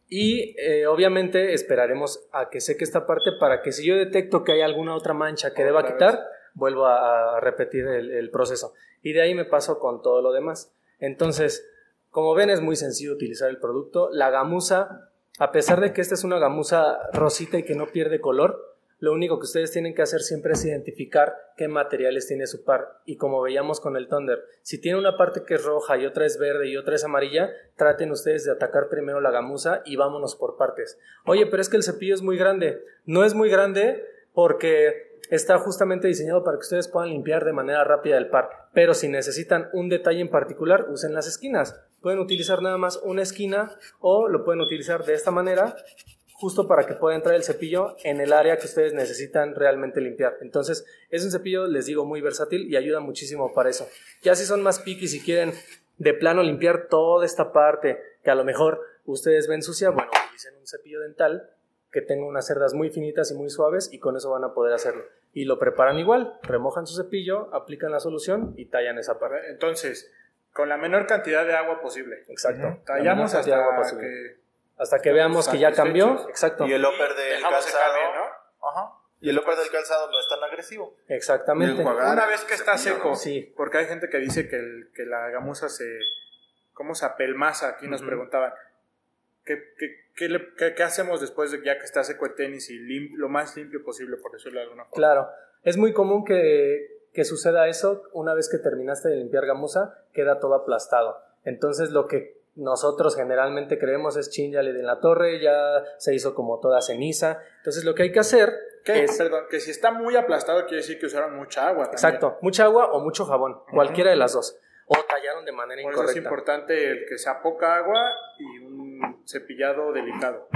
Y eh, obviamente esperaremos a que seque esta parte para que si yo detecto que hay alguna otra mancha que deba Otra quitar, vez. Vuelvo a, repetir el, el proceso. Y de ahí me paso con todo lo demás. Entonces, como ven, es muy sencillo utilizar el producto. La gamuza, a pesar de que esta es una gamuza rosita y que no pierde color, lo único que ustedes tienen que hacer siempre es identificar qué materiales tiene su par. Y como veíamos con el Thunder, si tiene una parte que es roja y otra es verde y otra es amarilla, traten ustedes de atacar primero la gamuza y vámonos por partes. Oye, pero es que el cepillo es muy grande. No es muy grande porque está justamente diseñado para que ustedes puedan limpiar de manera rápida el par. Pero si necesitan un detalle en particular, usen las esquinas. Pueden utilizar nada más una esquina o lo pueden utilizar de esta manera justo para que pueda entrar el cepillo en el área que ustedes necesitan realmente limpiar. Entonces, es un cepillo, les digo, muy versátil y ayuda muchísimo para eso. Ya si son más picky, si quieren de plano limpiar toda esta parte que a lo mejor ustedes ven sucia, bueno, utilicen un cepillo dental que tenga unas cerdas muy finitas y muy suaves y con eso van a poder hacerlo. Y lo preparan igual, remojan su cepillo, aplican la solución y tallan esa parte. Entonces, con la menor cantidad de agua posible. Exacto. Tallamos de agua hasta posible. que hasta que veamos que ya cambió. Exacto. Y el upper del calzado. ¿no? Ajá. Y el upper del calzado no es tan agresivo. Exactamente. Una vez que está seco. Sí. porque hay gente que dice que, el- que la gamuza se... ¿Cómo se apelmaza? Aquí nos preguntaban. ¿Qué, qué, qué le- qué- hacemos después de ya que está seco el tenis y lim- lo más limpio posible, por decirlo de alguna forma? Claro, es muy común que, que suceda eso una vez que terminaste de limpiar gamuza, queda todo aplastado. Entonces lo que nosotros generalmente creemos es chin, ya le di en la torre, ya se hizo como toda ceniza. Entonces lo que hay que hacer ¿Qué? es, Perdón, que si está muy aplastado quiere decir que usaron mucha agua. también. exacto, mucha agua o mucho jabón, cualquiera de las dos. O tallaron de manera Por eso es incorrecta. importante el que sea poca agua y un cepillado delicado.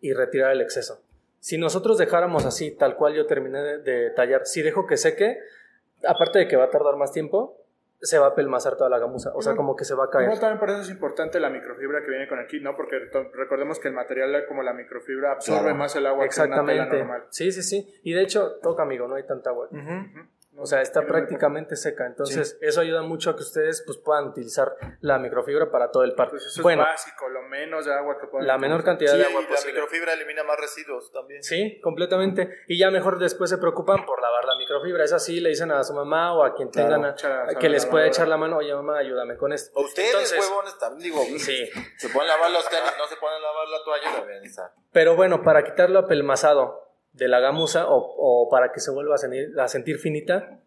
y retirar el exceso. Si nosotros dejáramos así, tal cual yo terminé de, tallar, si dejo que seque, aparte de que va a tardar más tiempo, se va a pelmazar toda la gamuza, o sea, como que se va a caer. Igual también por eso es importante la microfibra que viene con el kit, ¿no? Porque recordemos que el material como la microfibra absorbe Claro. más el agua que una tela Exactamente. normal. Sí, sí, sí. Y de hecho, toca, amigo, no hay tanta agua. O sea, está prácticamente seca. Entonces, eso ayuda mucho a que ustedes pues, puedan utilizar la microfibra para todo el par. Pues eso bueno, es básico, lo menos de agua que pueden la menor cantidad Sí, de agua y la posible. microfibra elimina más residuos también. Sí, completamente. Y ya mejor después se preocupan por lavar la microfibra. Es así, le dicen a su mamá o a quien Claro, tengan a- echa- que les pueda echar la mano. Oye, mamá, ayúdame con esto. O ustedes, Entonces- huevones, también digo, Sí. se pueden lavar los tenis, no se pueden lavar la toalla, también está. Pero bueno, para quitarlo apelmazado de la gamuza o, o para que se vuelva a sentir, a sentir finita,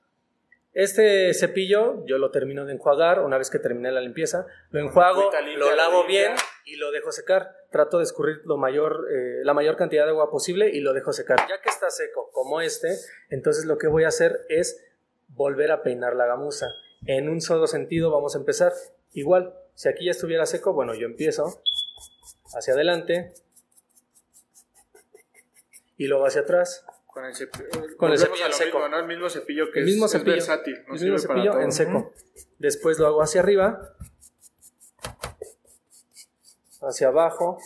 este cepillo yo lo termino de enjuagar una vez que terminé la limpieza. Lo enjuago, limpia, lo lavo bien y lo dejo secar. Trato de escurrir lo mayor, eh, la mayor cantidad de agua posible y lo dejo secar. Ya que está seco como este, entonces lo que voy a hacer es volver a peinar la gamuza. En un solo sentido vamos a empezar. Igual, si aquí ya estuviera seco, bueno, yo empiezo hacia adelante y luego hacia atrás. Con el, cepi- Con el cepillo en lo seco. mismo, ¿no? El mismo cepillo que el mismo es cepillo, versátil. el mismo para cepillo en seco. Después lo hago hacia arriba, hacia abajo.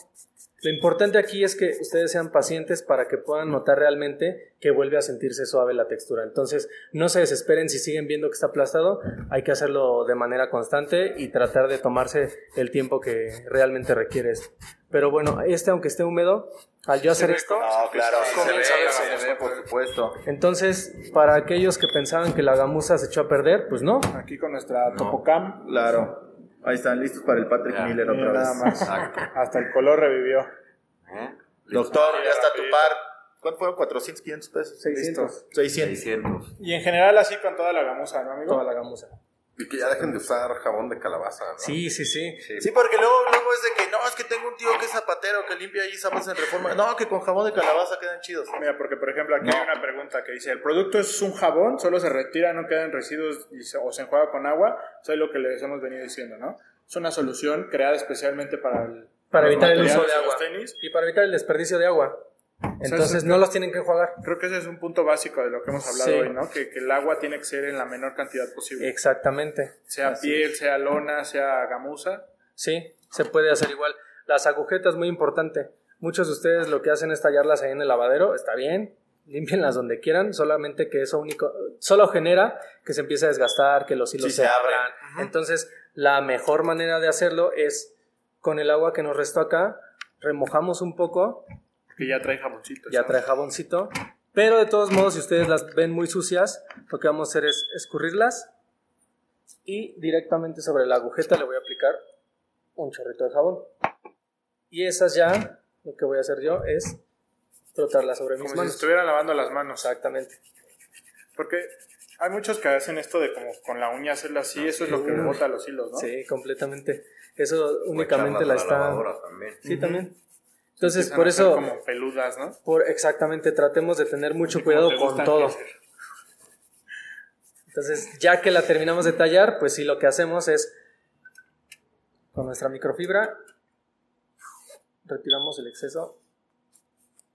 Lo importante aquí es que ustedes sean pacientes para que puedan notar realmente que vuelve a sentirse suave la textura. Entonces, no se desesperen si siguen viendo que está aplastado. Hay que hacerlo de manera constante y tratar de tomarse el tiempo que realmente requiere esto. Pero bueno, este aunque esté húmedo, al yo hacer esto, No, claro, se ve, se ve, por supuesto. entonces, para aquellos que pensaban que la gamuza se echó a perder, pues no. Aquí con nuestra Topocam. Claro. Ahí están listos para el Patrick Ya. Miller otra nada vez. más. Exacto. Hasta el color revivió. ¿Eh? Doctor, ya está tu par. ¿Cuánto fueron? ¿400, 500 pesos? 600. 600. 600. Y en general así con toda la gamuza, ¿no, amigo? Toda la gamuza. Y que ya dejen de usar jabón de calabaza, ¿no? Sí, sí, sí. Sí, porque luego, luego es de que no, es que tengo un tío que es zapatero que limpia ahí zapatos en reforma. No, que con jabón de calabaza quedan chidos. Mira, porque por ejemplo aquí No. hay una pregunta que dice, ¿el producto es un jabón? ¿Solo se retira, no quedan residuos y se- o se enjuaga con agua? Eso es lo que les hemos venido diciendo, ¿no? Es una solución creada especialmente para el... Para evitar el uso de los agua. tenis. Y para evitar el desperdicio de agua. Entonces es- no los tienen que enjuagar. Creo que ese es un punto básico de lo que hemos hablado Sí. hoy, ¿no? Que, que el agua tiene que ser en la menor cantidad posible. Exactamente. sea piel, sea lona, sea gamuza. Sí, se puede hacer igual. Las agujetas, muy importante. Muchos de ustedes lo que hacen es tallarlas ahí en el lavadero. Está bien, límpienlas donde quieran, solamente que eso único, solo genera que se empiece a desgastar, que los hilos Sí, se, se abran. Entonces, la mejor manera de hacerlo es con el agua que nos restó acá, remojamos un poco, Que ya trae jaboncito. ya ¿sabes? trae jaboncito. Pero de todos modos, si ustedes las ven muy sucias, lo que vamos a hacer es escurrirlas y directamente sobre la agujeta le voy a aplicar un chorrito de jabón. Y esas ya, lo que voy a hacer yo es frotarlas sobre mis Como si manos. se estuvieran lavando las manos. Exactamente. Porque hay muchos que hacen esto de como con la uña hacerlo así, eso es lo que bota los hilos, ¿no? Sí, completamente. Eso únicamente la a está... también. Sí, también. Entonces, por eso, como peludas, ¿no? por, exactamente, tratemos de tener mucho cuidado con todo. crecer. Entonces, ya que la terminamos de tallar, pues sí, lo que hacemos es, con nuestra microfibra, retiramos el exceso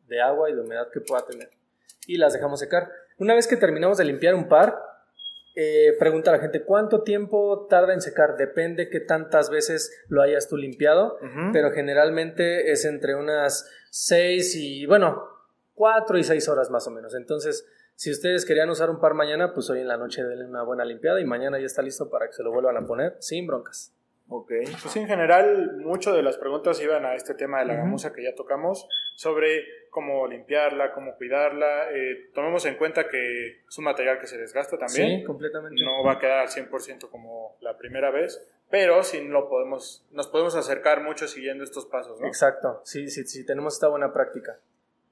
de agua y de humedad que pueda tener. Y las dejamos secar. Una vez que terminamos de limpiar un par, eh, pregunta a la gente, ¿cuánto tiempo tarda en secar? Depende qué tantas veces lo hayas tú limpiado, pero generalmente es entre unas 6 y, bueno, 4 y 6 horas más o menos. Entonces, si ustedes querían usar un par mañana, pues hoy en la noche denle una buena limpiada y mañana ya está listo para que se lo vuelvan a poner sin broncas. Ok. Pues en general, mucho de las preguntas iban a este tema de la gamuza que ya tocamos, sobre cómo limpiarla, cómo cuidarla. Eh, tomemos en cuenta que es un material que se desgasta también. Sí, completamente. No va a quedar al 100% como la primera vez, pero sí lo podemos, nos podemos acercar mucho siguiendo estos pasos, ¿no? Exacto, sí, sí, sí, tenemos esta buena práctica.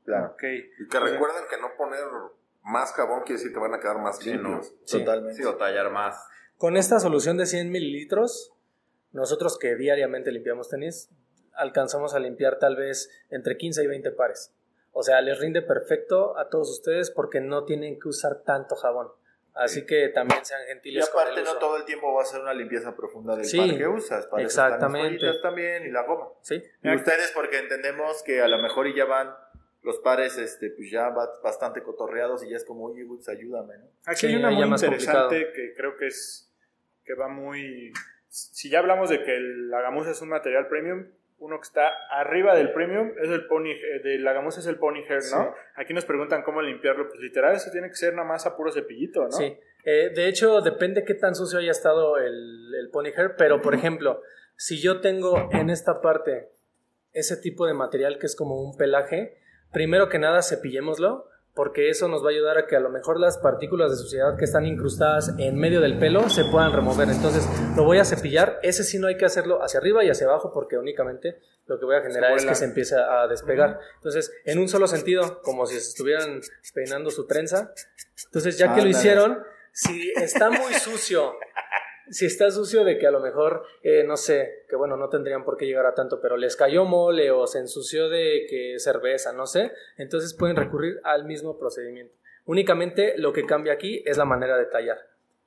Claro. Ok. Y que recuerden que no poner más jabón quiere decir que van a quedar más Sí, limpios. Sí. Totalmente. Sí, o tallar más. Con esta solución de 100 mililitros, nosotros que diariamente limpiamos tenis, alcanzamos a limpiar tal vez entre 15 y 20 pares. O sea, les rinde perfecto a todos ustedes porque no tienen que usar tanto jabón. Así que también sean Y gentiles con aparte el no uso. todo el tiempo va a ser una limpieza profunda del Sí, par que usas. Para las exactamente. toallitas también y la goma. Sí, Y ustedes porque entendemos que a lo mejor y ya van los pares este pues ya ba- bastante cotorreados y ya es como, oye, pues ayúdame, ¿no? Aquí Sí, hay una muy más interesante que creo que es que va muy si ya hablamos de que el- la gamuza es un material premium uno que está arriba del premium es el pony eh, de la gamuza es el pony hair no aquí nos preguntan cómo limpiarlo pues literal eso tiene que ser nada más a puro cepillito no Sí, Eh, de hecho depende qué tan sucio haya estado el, el pony hair, pero por ejemplo, si yo tengo en esta parte ese tipo de material que es como un pelaje, primero que nada cepillémoslo, porque eso nos va a ayudar a que a lo mejor las partículas de suciedad que están incrustadas en medio del pelo se puedan remover. Entonces lo voy a cepillar, ese sí no hay que hacerlo hacia arriba y hacia abajo porque únicamente lo que voy a generar es que se empiece a despegar. Entonces, en un solo sentido, como si se estuvieran peinando su trenza. Entonces, ya que lo hicieron, si está muy sucio, si está sucio de que a lo mejor, eh, no sé, que bueno, no tendrían por qué llegar a tanto, pero les cayó mole o se ensució de que cerveza, no sé, entonces pueden recurrir al mismo procedimiento. Únicamente lo que cambia aquí es la manera de tallar.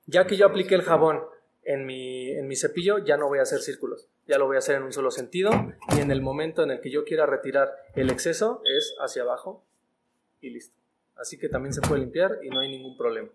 Ya que yo apliqué el jabón en mi, en mi cepillo, ya no voy a hacer círculos, ya lo voy a hacer en un solo sentido y en el momento en el que yo quiera retirar el exceso es hacia abajo y listo. Así que también se puede limpiar y no hay ningún problema.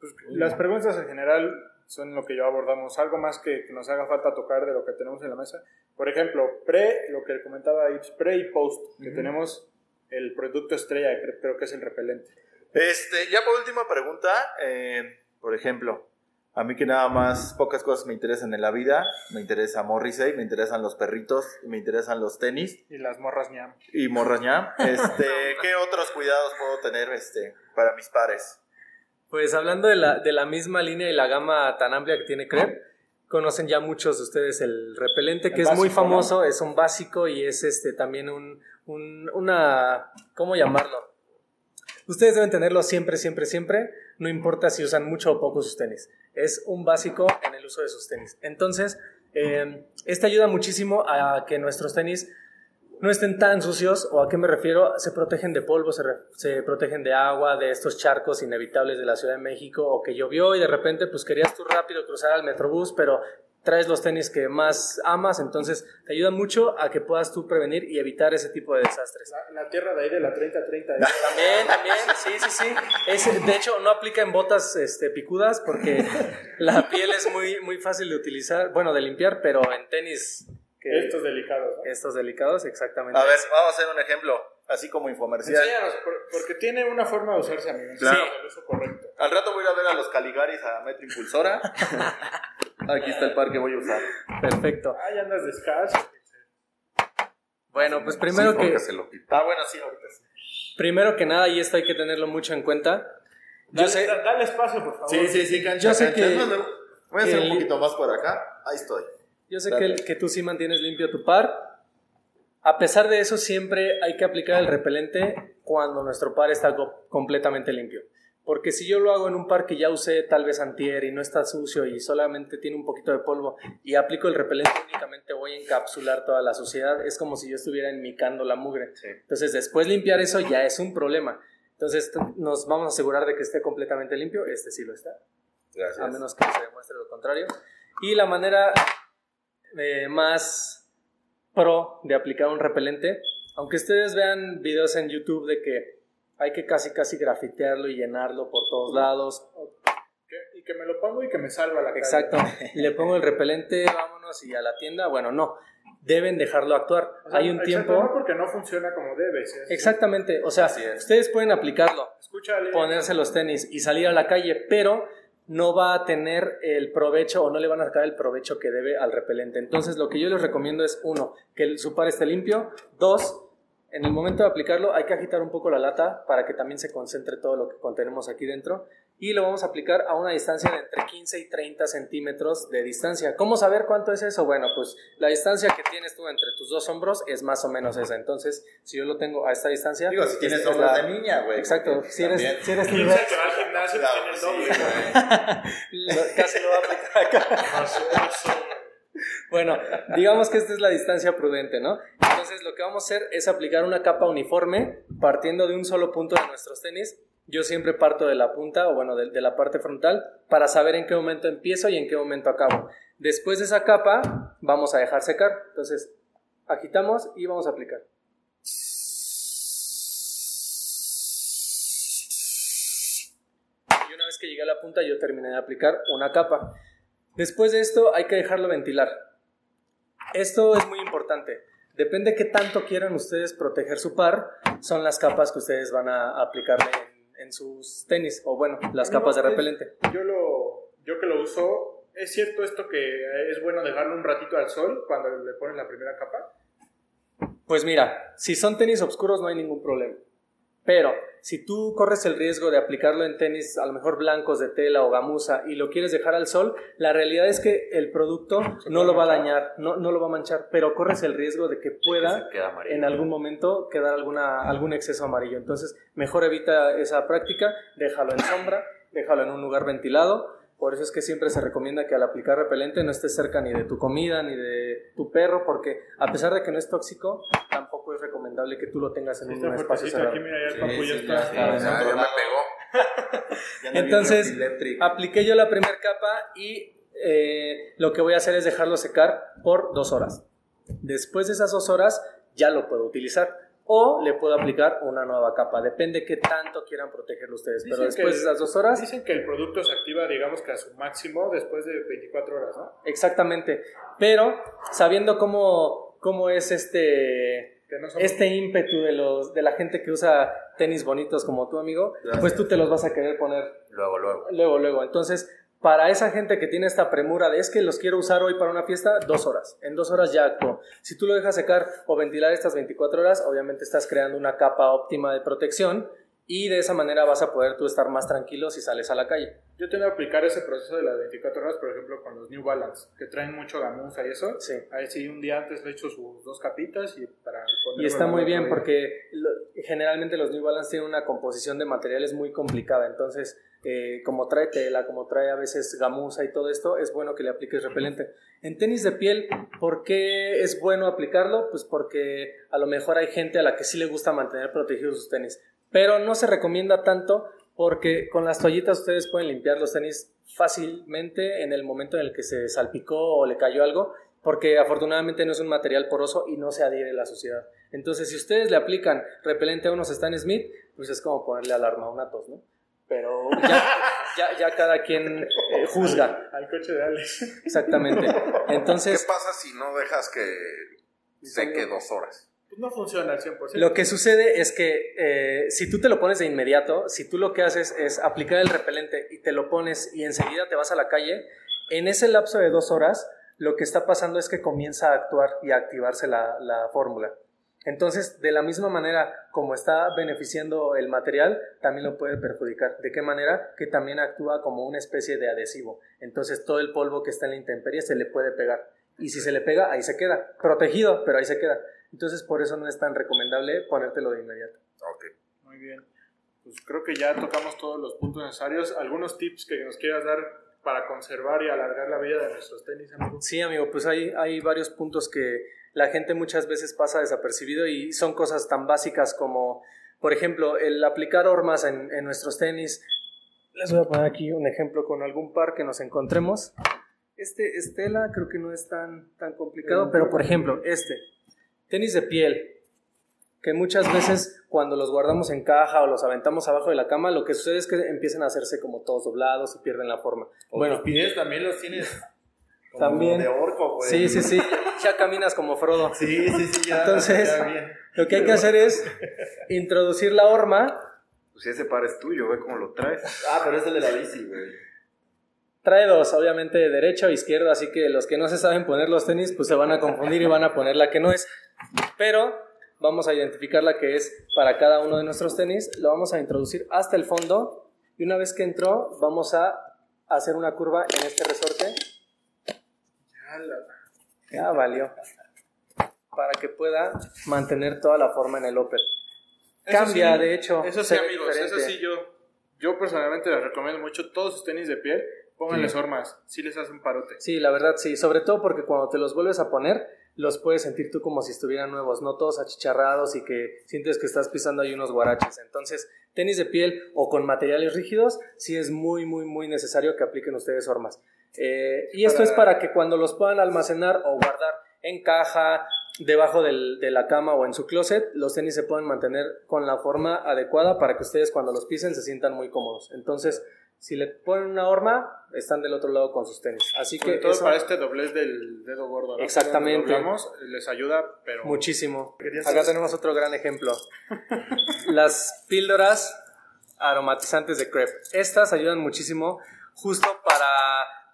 Pues, las preguntas en general son lo que yo abordamos algo más que, que nos haga falta tocar de lo que tenemos en la mesa. Por ejemplo pre lo que comentaba Ips pre y post que tenemos el producto estrella que creo que es el repelente. Este, ya por última pregunta, eh, por ejemplo, a mí que nada más pocas cosas me interesan en la vida, me interesa Morrissey, me interesan los perritos, me interesan los tenis. Y las morras ñam. Y Morrañá. Este, ¿qué otros cuidados puedo tener este, para mis pares? Pues hablando de la, de la misma línea y la gama tan amplia que tiene Crep, conocen ya muchos de ustedes el repelente, que El es muy famoso, es un básico y es este también un, un- una, ¿cómo llamarlo? Ustedes deben tenerlo siempre, siempre, siempre, no importa si usan mucho o poco sus tenis. Es un básico en el uso de sus tenis. Entonces, eh, este ayuda muchísimo a que nuestros tenis no estén tan sucios, o a qué me refiero, se protegen de polvo, se, re- se protegen de agua, de estos charcos inevitables de la Ciudad de México, o que llovió y de repente pues querías tú rápido cruzar al Metrobús, pero traes los tenis que más amas, entonces te ayuda mucho a que puedas tú prevenir y evitar ese tipo de desastres. la, la tierra de ahí de la 30-30 También, también, sí, sí, sí. Es- de hecho, no aplica en botas este, picudas porque la piel es muy, muy fácil de utilizar, bueno, de limpiar, pero en tenis... que- estos delicados ¿no? estos delicados, exactamente. A ver, vamos a hacer un ejemplo, así como infomercial. Enséñanos, por- porque tiene una forma de usarse, amigos. Claro. Sí, el uso correcto. Al rato voy a ir a ver a los Caligaris a Metro Impulsora. Aquí está el par que voy a usar. Perfecto. Ay, andas descalzo. Bueno, pues primero Sí, que, se lo. Ah, bueno, sí, ahorita sí. primero que nada, y esto hay que tenerlo mucho en cuenta. Yo Dale, sé, da- dale espacio, por favor. Sí, sí, sí, cancha, Yo sé cancha. que- Voy a hacer que un poquito más por acá. Ahí estoy. Yo sé que, que tú sí mantienes limpio tu par. A pesar de eso, siempre hay que aplicar el repelente cuando nuestro par está co- completamente limpio. Porque si yo lo hago en un par que ya usé tal vez antier y no está sucio y solamente tiene un poquito de polvo y aplico el repelente únicamente voy a encapsular toda la suciedad, es como si yo estuviera enmicando la mugre. Entonces después limpiar eso ya es un problema. Entonces nos vamos a asegurar de que esté completamente limpio, este sí lo está. a Gracias. menos que se demuestre lo contrario. Y la manera eh, más pro de aplicar un repelente, aunque ustedes vean videos en YouTube de que hay que casi casi grafitearlo y llenarlo por todos lados. Y que me lo pongo y que me salva la cara. Exacto. Le pongo el repelente, vámonos y a la tienda. Bueno, no. Deben dejarlo actuar. O sea, hay un tiempo. No porque no funciona como debe. ¿sí? Exactamente. O sea, ustedes pueden aplicarlo Escúchale. ponerse los tenis y salir a la calle, pero no va a tener el provecho o no le van a sacar el provecho que debe al repelente. Entonces, lo que yo les recomiendo es, uno, que su par esté limpio. Dos, en el momento de aplicarlo hay que agitar un poco la lata para que también se concentre todo lo que contenemos aquí dentro. Y lo vamos a aplicar a una distancia de entre 15 y 30 centímetros de distancia. ¿Cómo saber cuánto es eso? Bueno, pues la distancia que tienes tú entre tus dos hombros es más o menos esa. Entonces, si yo lo tengo a esta distancia... Digo, si tienes esta es hombros la- de niña, güey. Exacto, si eres, si eres Piensa nivel- que va al gimnasio Claro, tiene el doble. güey. Casi lo va a aplicar acá. Bueno, digamos que esta es la distancia prudente, ¿no? Entonces lo que vamos a hacer es aplicar una capa uniforme partiendo de un solo punto de nuestros tenis. Yo siempre parto de la punta o bueno, de, de la parte frontal para saber en qué momento empiezo y en qué momento acabo. Después de esa capa vamos a dejar secar. Entonces agitamos y vamos a aplicar. Y una vez que llegué a la punta yo terminé de aplicar una capa. Después de esto hay que dejarlo ventilar. Esto es muy importante. Depende qué tanto quieran ustedes proteger su par, son las capas que ustedes van a aplicarle en, sus tenis, o bueno, las No, capas de es- repelente. Yo, lo, yo que lo uso, ¿es cierto esto que es bueno dejarlo un ratito al sol cuando le pones la primera capa? Pues mira, si son tenis oscuros no hay ningún problema. Pero si tú corres el riesgo de aplicarlo en tenis a lo mejor blancos de tela o gamuza y lo quieres dejar al sol, la realidad es que el producto no lo va a dañar, no, no lo va a manchar, pero corres el riesgo de que pueda en algún momento quedar alguna, algún exceso amarillo. Entonces, mejor evita esa práctica, déjalo en sombra, déjalo en un lugar ventilado. Por eso es que siempre se recomienda que al aplicar repelente no estés cerca ni de tu comida ni de tu perro, porque a pesar de que no es tóxico, tampoco recomendable que tú lo tengas en un espacio cerrado. aquí, mira, ya el Sí, papu ya sí, está. ya está. Ya, ya me pegó. Ya anda Entonces. Apliqué yo la primera capa y eh, lo que voy a hacer es dejarlo secar por dos horas. Después de esas dos horas ya lo puedo utilizar o le puedo aplicar una nueva capa. Depende qué tanto quieran protegerlo ustedes. Pero Dicen después que- de esas dos horas, Dicen que el producto se activa, digamos que a su máximo después de 24 horas, ¿no? exactamente. Pero sabiendo cómo, cómo es este, no este ímpetu de, los, de la gente que usa tenis bonitos como tu amigo, pues tú te los vas a querer poner Luego, luego. Luego, luego. Entonces, para esa gente que tiene esta premura de es que los quiero usar hoy para una fiesta, dos horas. En dos horas ya actuó. Si tú lo dejas secar o ventilar estas 24 horas, obviamente estás creando una capa óptima de protección y de esa manera vas a poder tú estar más tranquilo si sales a la calle. Yo tengo que aplicar ese proceso de las 24 horas, por ejemplo, con los New Balance, que traen mucho gamuza y eso. Sí. Ahí sí, un día antes le echo sus dos capitas y para Y está muy bien porque lo- generalmente los New Balance tienen una composición de materiales muy complicada. Entonces, eh, como trae tela, como trae a veces gamuza y todo esto, es bueno que le apliques repelente. En tenis de piel, ¿por qué es bueno aplicarlo? Pues porque a lo mejor hay gente a la que sí le gusta mantener protegidos sus tenis. Pero no se recomienda tanto porque con las toallitas ustedes pueden limpiar los tenis fácilmente en el momento en el que se salpicó o le cayó algo, porque afortunadamente no es un material poroso y no se adhiere a la suciedad. Entonces, si ustedes le aplican repelente a unos Stan Smith, pues es como ponerle alarma a una tos, ¿no? Pero ya, ya, ya cada quien eh, juzga, Al coche de Alex. exactamente. ¿Qué Entonces, pasa si no dejas que seque dos horas? Pues no funciona al 100%. Lo que sucede es que eh, si tú te lo pones de inmediato, si tú lo que haces es aplicar el repelente y te lo pones y enseguida te vas a la calle, en ese lapso de dos horas lo que está pasando es que comienza a actuar y a activarse la, la fórmula. Entonces, de la misma manera como está beneficiando el material, también lo puede perjudicar. ¿De qué manera? Que también actúa como una especie de adhesivo. Entonces, todo el polvo que está en la intemperie se le puede pegar. Y si se le pega, ahí se queda. Protegido, pero ahí se queda. Entonces, por eso no es tan recomendable ponértelo de inmediato. Ok. Muy bien. Pues creo que ya tocamos todos los puntos necesarios. ¿Algunos tips que nos quieras dar para conservar y alargar la vida de nuestros tenis, amigo? Sí, amigo, pues hay, hay varios puntos que la gente muchas veces pasa desapercibido y son cosas tan básicas como, por ejemplo, el aplicar hormas en, en nuestros tenis. Les voy a poner aquí un ejemplo con algún par que nos encontremos. Este Estela creo que no es tan, tan complicado, pero por ejemplo, este, tenis de piel, que muchas veces cuando los guardamos en caja o los aventamos abajo de la cama, lo que sucede es que empiezan a hacerse como todos doblados y pierden la forma. Bueno, Bueno, los pies también los tienes como También. de orco, güey. sí, sí, sí, ya caminas como Frodo. Sí, sí, sí, ya. Entonces- ya bien. Lo que hay que hacer es introducir la horma. Pues si ese par es tuyo, ve cómo lo traes. Ah, pero es el de la bici, güey. Trae dos, obviamente derecho e izquierdo, así que los que no se saben poner los tenis, pues se van a confundir y van a poner la que no es. Pero vamos a identificar la que es para cada uno de nuestros tenis, lo vamos a introducir hasta el fondo y una vez que entró, vamos a hacer una curva en este resorte. Ya valió. Para que pueda mantener toda la forma en el upper. Eso Cambia, sí, de hecho. Eso sí, amigos, eso diferente. sí yo, yo personalmente les recomiendo mucho todos sus tenis de piel, pónganles hormas, sí les hace un parote. Sí, la verdad sí, sobre todo porque cuando te los vuelves a poner, los puedes sentir tú como si estuvieran nuevos, no todos achicharrados y que sientes que estás pisando ahí unos guaraches. Entonces, tenis de piel o con materiales rígidos, sí es muy, muy, muy necesario que apliquen ustedes hormas. Eh, y esto Para- es para que cuando los puedan almacenar o guardar en caja, debajo del- de la cama o en su closet, los tenis se pueden mantener con la forma adecuada para que ustedes cuando los pisen se sientan muy cómodos. Entonces, si le ponen una horma, están del otro lado con sus tenis. Así Sobre que todo eso- para este doblez del dedo gordo. ¿no? Exactamente. Doblamos, les ayuda, pero... Muchísimo. Acá tenemos otro gran ejemplo. Las píldoras aromatizantes de crepe. Estas ayudan muchísimo justo para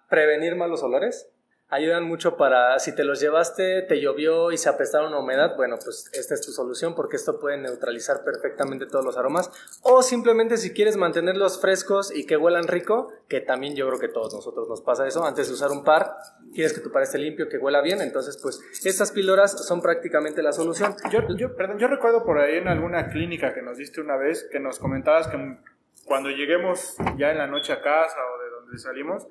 prevenir malos olores. Ayudan mucho para, si te los llevaste, te llovió y se apestaron a humedad, bueno, pues esta es tu solución porque esto puede neutralizar perfectamente todos los aromas. O simplemente si quieres mantenerlos frescos y que huelan rico, que también yo creo que todos nosotros nos pasa eso, antes de usar un par, quieres que tu par esté limpio, que huela bien, entonces pues estas píldoras son prácticamente la solución. Yo, yo, perdón, yo recuerdo por ahí en alguna clínica que nos diste una vez que nos comentabas que cuando lleguemos ya en la noche a casa o de donde salimos,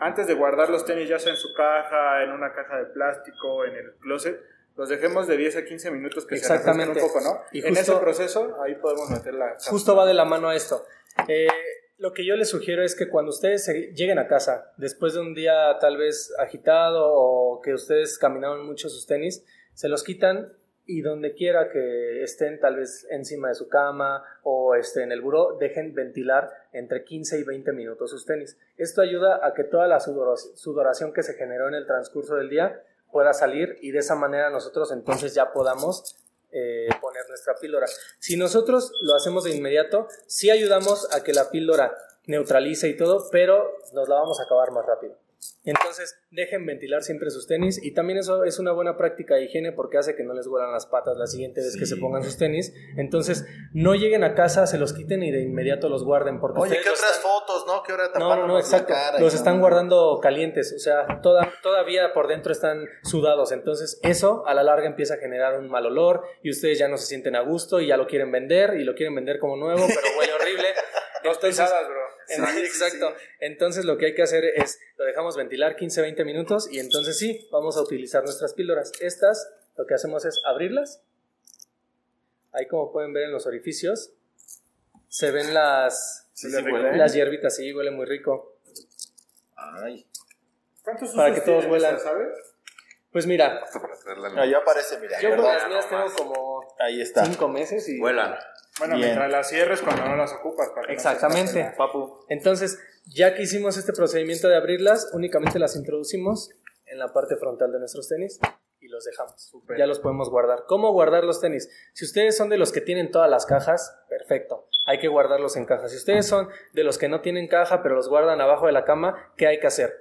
antes de guardar los tenis ya sea en su caja, en una caja de plástico, en el closet, los dejemos de 10 a 15 minutos que Exactamente. se un poco, ¿no? Y en justo- ese proceso ahí podemos meter la... Justo va de la mano a esto. Eh, lo que yo les sugiero es que cuando ustedes lleguen a casa, después de un día tal vez agitado o que ustedes caminaron mucho sus tenis, se los quitan y donde quiera que estén, tal vez encima de su cama o este, en el buró, dejen ventilar entre 15 y 20 minutos sus tenis. Esto ayuda a que toda la sudor- sudoración que se generó en el transcurso del día pueda salir y de esa manera nosotros entonces ya podamos eh, poner nuestra píldora. Si nosotros lo hacemos de inmediato, sí ayudamos a que la píldora neutralice y todo, pero nos la vamos a acabar más rápido. Entonces, dejen ventilar siempre sus tenis y también eso es una buena práctica de higiene porque hace que no les huelan las patas la siguiente vez que se pongan sus tenis. Entonces, no lleguen a casa, se los quiten y de inmediato los guarden porque Oye, ¿qué otras están- fotos, no? ¿Qué hora no, no, no, exacto. Los están guardando calientes, o sea, toda, todavía por dentro están sudados. Entonces, eso a la larga empieza a generar un mal olor y ustedes ya no se sienten a gusto y ya lo quieren vender y lo quieren vender como nuevo, pero huele horrible. Dos pesadas, bro. en- exacto. Entonces, lo que hay que hacer es lo dejamos ventilar 15, 20 minutos y entonces sí, vamos a utilizar nuestras píldoras. Estas, lo que hacemos es abrirlas. Ahí, como pueden ver en los orificios, se ven las, Sí, sí, huele. las hierbitas, sí, huele muy rico. Ay. ¿Cuántos Para que todos huelan. Pues mira, en- Ahí aparece, mira. yo con las mías tengo como Ahí está. cinco meses y... Vuelan. Bueno, Bien. mientras las cierres cuando no las ocupas. Para no Exactamente, papu. Entonces, ya que hicimos este procedimiento de abrirlas, únicamente las introducimos en la parte frontal de nuestros tenis y los dejamos. Ya los podemos guardar. ¿Cómo guardar los tenis? Si ustedes son de los que tienen todas las cajas, perfecto. Hay que guardarlos en cajas. Si ustedes son de los que no tienen caja, pero los guardan abajo de la cama, ¿qué hay que hacer?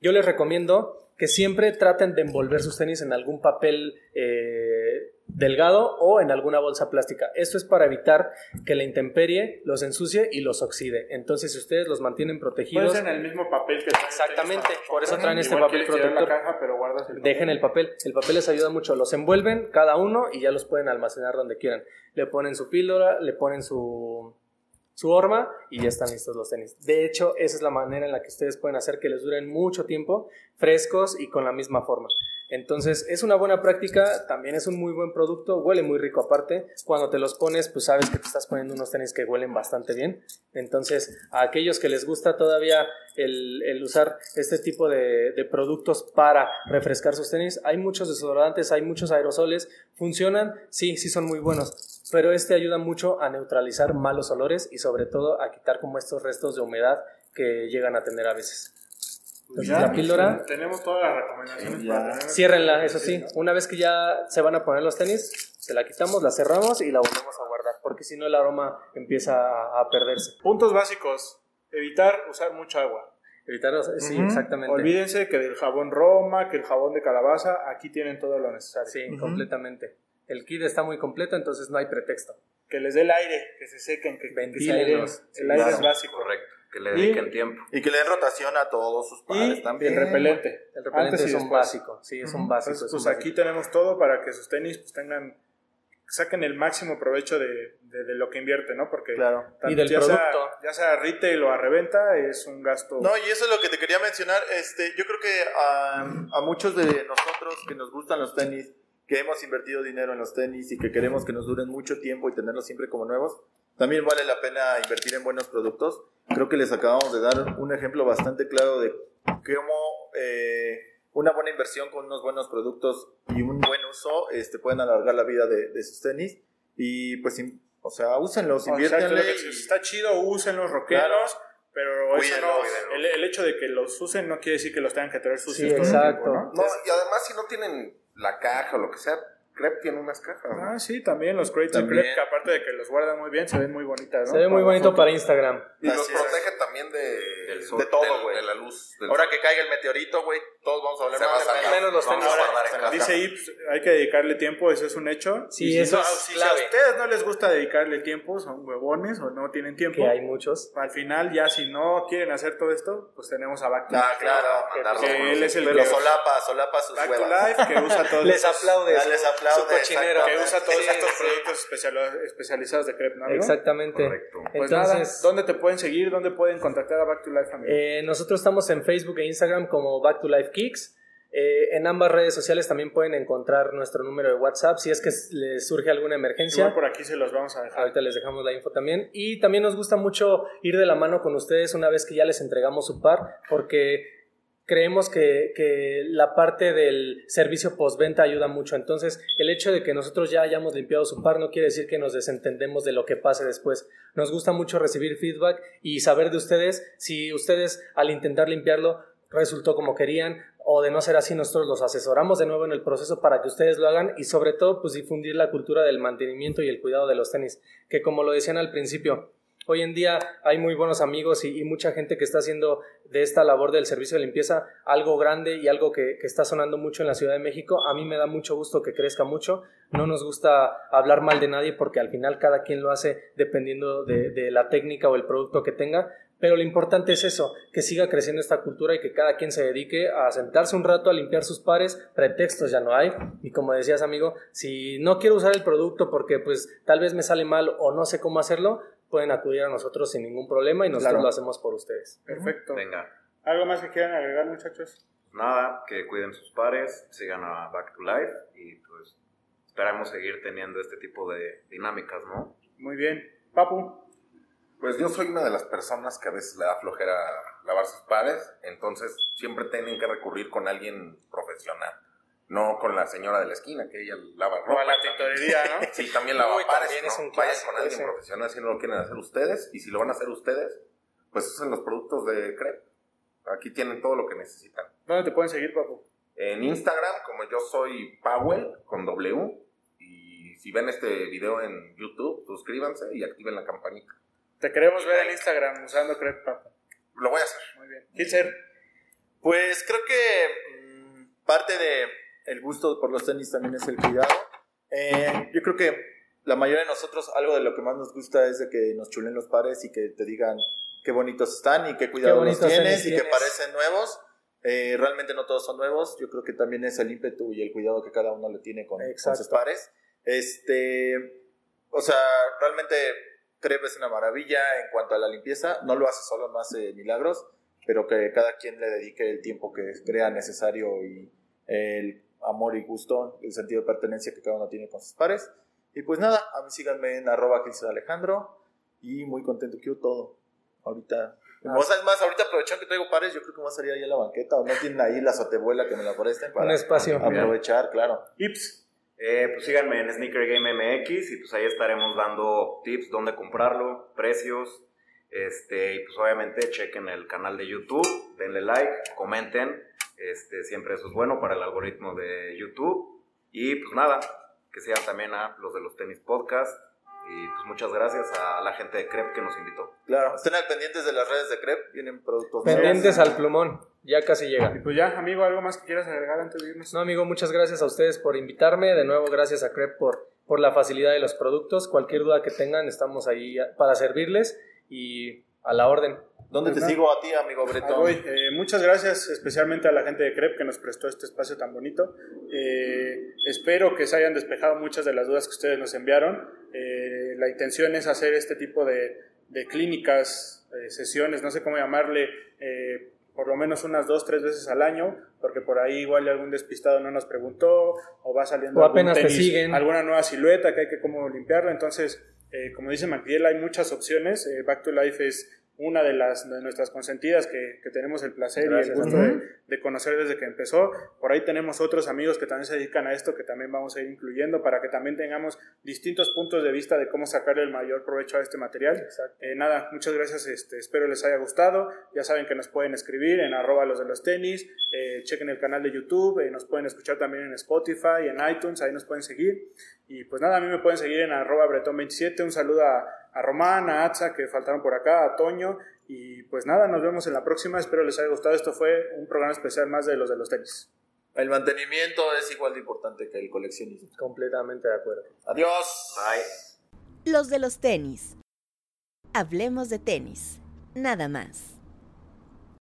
Yo les recomiendo que siempre traten de envolver sus tenis en algún papel eh, delgado o en alguna bolsa plástica. Esto es para evitar que la intemperie los ensucie y los oxide. Entonces, si ustedes los mantienen protegidos, ser en el mismo papel que Exactamente, por eso traen este Igual papel protector. la caja, pero guardas el dejen el papel. El papel les ayuda mucho. Los envuelven cada uno y ya los pueden almacenar donde quieran. Le ponen su píldora, le ponen su, su horma y ya están listos los tenis. De hecho, esa es la manera en la que ustedes pueden hacer que les duren mucho tiempo, frescos y con la misma forma. Entonces, es una buena práctica, también es un muy buen producto, huele muy rico aparte. Cuando te los pones, pues sabes que te estás poniendo unos tenis que huelen bastante bien. Entonces, a aquellos que les gusta todavía el, el usar este tipo de, de productos para refrescar sus tenis, hay muchos desodorantes, hay muchos aerosoles, funcionan, sí, sí son muy buenos, pero este ayuda mucho a neutralizar malos olores y sobre todo a quitar como estos restos de humedad que llegan a tener a veces. Entonces, Ya, la píldora, Tenemos todas las recomendaciones para tener. ciérrenla, eso sí, una vez que ya se van a poner los tenis, se la quitamos, la cerramos y la volvemos a guardar, porque si no el aroma empieza a, a perderse. Puntos básicos. Evitar usar mucha agua. Evitar, sí, exactamente. Olvídense que del jabón Roma, que el jabón de calabaza, aquí tienen todo lo necesario. Sí, completamente. El kit está muy completo, entonces no hay pretexto. Que les dé el aire, que se sequen, que. Sí, el aire claro. es básico. Correcto. Que le Y- dediquen tiempo. Y que le den rotación a todos sus padres Y también. el repelente. El repelente Antes es un básico, sí, es un básico. Entonces, es un pues aquí tenemos todo para que sus tenis pues, tengan, saquen el máximo provecho de, de- de lo que invierten, ¿no? Porque Claro. tanto Y del ya Sea, producto. ya sea retail o a reventa, es un gasto. No, y eso es lo que te quería mencionar. Este, yo creo que a, a muchos de nosotros que nos gustan los tenis, que hemos invertido dinero en los tenis y que queremos que nos duren mucho tiempo y tenerlos siempre como nuevos, también vale la pena invertir en buenos productos. Creo que les acabamos de dar un ejemplo bastante claro de cómo eh, una buena inversión con unos buenos productos y un buen uso este, pueden alargar la vida de, de sus tenis. Y pues, in- o sea, úsenlos, inviértanle. si y- está chido, usen los rockeros. Claro. Pero eso Cuídenlo, no, cuídenlo. el, el hecho de que los usen no quiere decir que los tengan que traer sucios Sí, exacto. tiempo, ¿no? No, y además si no tienen la caja o lo que sea, Crepe tiene unas cajas. ¿no? Ah, sí, también los crates de También. crepe, que aparte de que los guardan muy bien, se ven muy bonitas, ¿no? Se ve muy bonito para Instagram. Y los Así es. protege también de, Del sol. De todo, güey. De la luz. del Ahora sol. que caiga el meteorito, güey, todos vamos a hablar Se va a más de sacar. Menos los tenis. a guardar en casa. Dice Ips, hay que dedicarle tiempo, eso es un hecho. Sí, Y si eso no- es si a ustedes no les gusta dedicarle tiempo, son huevones o no tienen tiempo. Que hay muchos. Al final, ya si no quieren hacer todo esto, pues tenemos a Back to Ah, Life. claro. Que, mandarlos que él los es el Pero que solapa, solapa sus Back to huevas. Life, que usa todos Les estos- aplaude. Ya su- cochinero. que usa todos Sí, estos sí. productos especial- especializados de crepe, ¿no? Exactamente. Correcto. Pues Entonces, nada, ¿dónde te pueden seguir? ¿Dónde pueden contactar a Back to Life, amigo? eh, nosotros estamos en Facebook e Instagram como Back to Life Kicks. Eh, en ambas redes sociales también pueden encontrar nuestro número de WhatsApp si es que les surge alguna emergencia. Igual por aquí se los vamos a dejar. Ahorita les dejamos la info también. Y también nos gusta mucho ir de la mano con ustedes una vez que ya les entregamos su par, porque creemos que, que la parte del servicio postventa ayuda mucho. Entonces, el hecho de que nosotros ya hayamos limpiado su par no quiere decir que nos desentendemos de lo que pase después. Nos gusta mucho recibir feedback y saber de ustedes si ustedes al intentar limpiarlo resultó como querían o de no ser así nosotros los asesoramos de nuevo en el proceso para que ustedes lo hagan y sobre todo pues difundir la cultura del mantenimiento y el cuidado de los tenis que como lo decían al principio hoy en día hay muy buenos amigos y, mucha gente que está haciendo de esta labor del servicio de limpieza algo grande y algo que, que está sonando mucho en la Ciudad de México. A mí me da mucho gusto que crezca mucho. No nos gusta hablar mal de nadie porque al final cada quien lo hace dependiendo de, de la técnica o el producto que tenga. Pero lo importante es eso, que siga creciendo esta cultura y que cada quien se dedique a sentarse un rato a limpiar sus pares, pretextos ya no hay. Y como decías, amigo, si no quiero usar el producto porque pues tal vez me sale mal o no sé cómo hacerlo, pueden acudir a nosotros sin ningún problema y nosotros Claro. lo hacemos por ustedes. Perfecto. Venga. ¿Algo más que quieran agregar, muchachos? Nada, que cuiden sus pares, sigan a Back to Life y pues esperamos seguir teniendo este tipo de dinámicas, ¿no? Muy bien. Papu, Pues yo soy una de las personas que a veces le da flojera lavar sus pares, entonces siempre tienen que recurrir con alguien profesional, no con la señora de la esquina que ella lava ropa. o a la tintorería, ¿no? Sí, también lava Uy, pares, también ¿no? es un Vayan con alguien ese. profesional si no lo quieren hacer ustedes, y si lo van a hacer ustedes, pues usen los productos de Crepe. Aquí tienen todo lo que necesitan. ¿Dónde te pueden seguir, Papu? En Instagram, como yo soy Powell, con W, y si ven este video en YouTube, suscríbanse y activen la campanita. Te queremos ver en Instagram usando crepe, Papu. Lo voy a hacer. Muy bien. Kitzer, Pues creo que mm, parte de el gusto por los tenis también es el cuidado. Eh, yo creo que la mayoría de nosotros algo de lo que más nos gusta es de que nos chulen los pares y que te digan qué bonitos están y qué cuidado los bonitos tienes y que parecen nuevos. Eh, realmente no todos son nuevos. Yo creo que también es el ímpetu y el cuidado que cada uno le tiene con, con sus pares. Este, o sea, realmente Crepe es una maravilla en cuanto a la limpieza. No lo hace solo, no hace milagros, pero que cada quien le dedique el tiempo que crea necesario y el amor y gusto, el sentido de pertenencia que cada uno tiene con sus pares. Y pues nada, a mí síganme en arroba Alejandro y muy contento, quiero todo. Ahorita. O sea, es más, ahorita aprovechando que traigo pares, yo creo que me voy a salir ahí a la banqueta o no tienen ahí la sotebuela que me la presten Un para espacio. aprovechar, claro. Ips. Eh, pues síganme en Sneaker Game MX y pues ahí estaremos dando tips, dónde comprarlo, precios. Este, y pues obviamente chequen el canal de YouTube, denle like, comenten. Este, siempre eso es bueno para el algoritmo de YouTube. Y pues nada, que sigan también a los de los tenis podcast Y pues muchas gracias a la gente de Crep que nos invitó. Claro, estén al pendientes de las redes de Crep, vienen productos Pendientes al plumón, ya casi llega. Y pues ya, amigo, ¿algo más que quieras agregar antes de irnos? No, amigo, muchas gracias a ustedes por invitarme. De nuevo, gracias a Crep por, por la facilidad de los productos. Cualquier duda que tengan, estamos ahí para servirles y a la orden. ¿Dónde te sigo a ti, amigo Bretón? voy. Eh, muchas gracias especialmente a la gente de CREP que nos prestó este espacio tan bonito. Eh, espero que se hayan despejado muchas de las dudas que ustedes nos enviaron. Eh, la intención es hacer este tipo de, de clínicas, eh, sesiones, no sé cómo llamarle, eh, por lo menos unas dos, tres veces al año, porque por ahí igual algún despistado no nos preguntó o va saliendo O algún apenas te tenis, siguen. alguna nueva silueta que hay que cómo limpiarla. Entonces, eh, como dice Macdiel, hay muchas opciones. Eh, Back to Life es una de las de nuestras consentidas que, que tenemos el placer Gracias, y el gusto de, de conocer desde que empezó. Por ahí tenemos otros amigos que también se dedican a esto, que también vamos a ir incluyendo para que también tengamos distintos puntos de vista de cómo sacarle el mayor provecho a este material. Eh, nada, muchas gracias, este, espero les haya gustado. Ya saben que nos pueden escribir en arroba los de los tenis, eh, chequen el canal de YouTube, eh, nos pueden escuchar también en Spotify, en iTunes, ahí nos pueden seguir. Y pues nada, a mí me pueden seguir en arroba bretón27. Un saludo a, a Román, a Atza, que faltaron por acá, a Toño. Y pues nada, nos vemos en la próxima. Espero les haya gustado. Esto fue un programa especial más de los de los tenis. El mantenimiento es igual de importante que el coleccionismo. Completamente de acuerdo. Adiós. Bye. Los de los tenis. Hablemos de tenis. Nada más.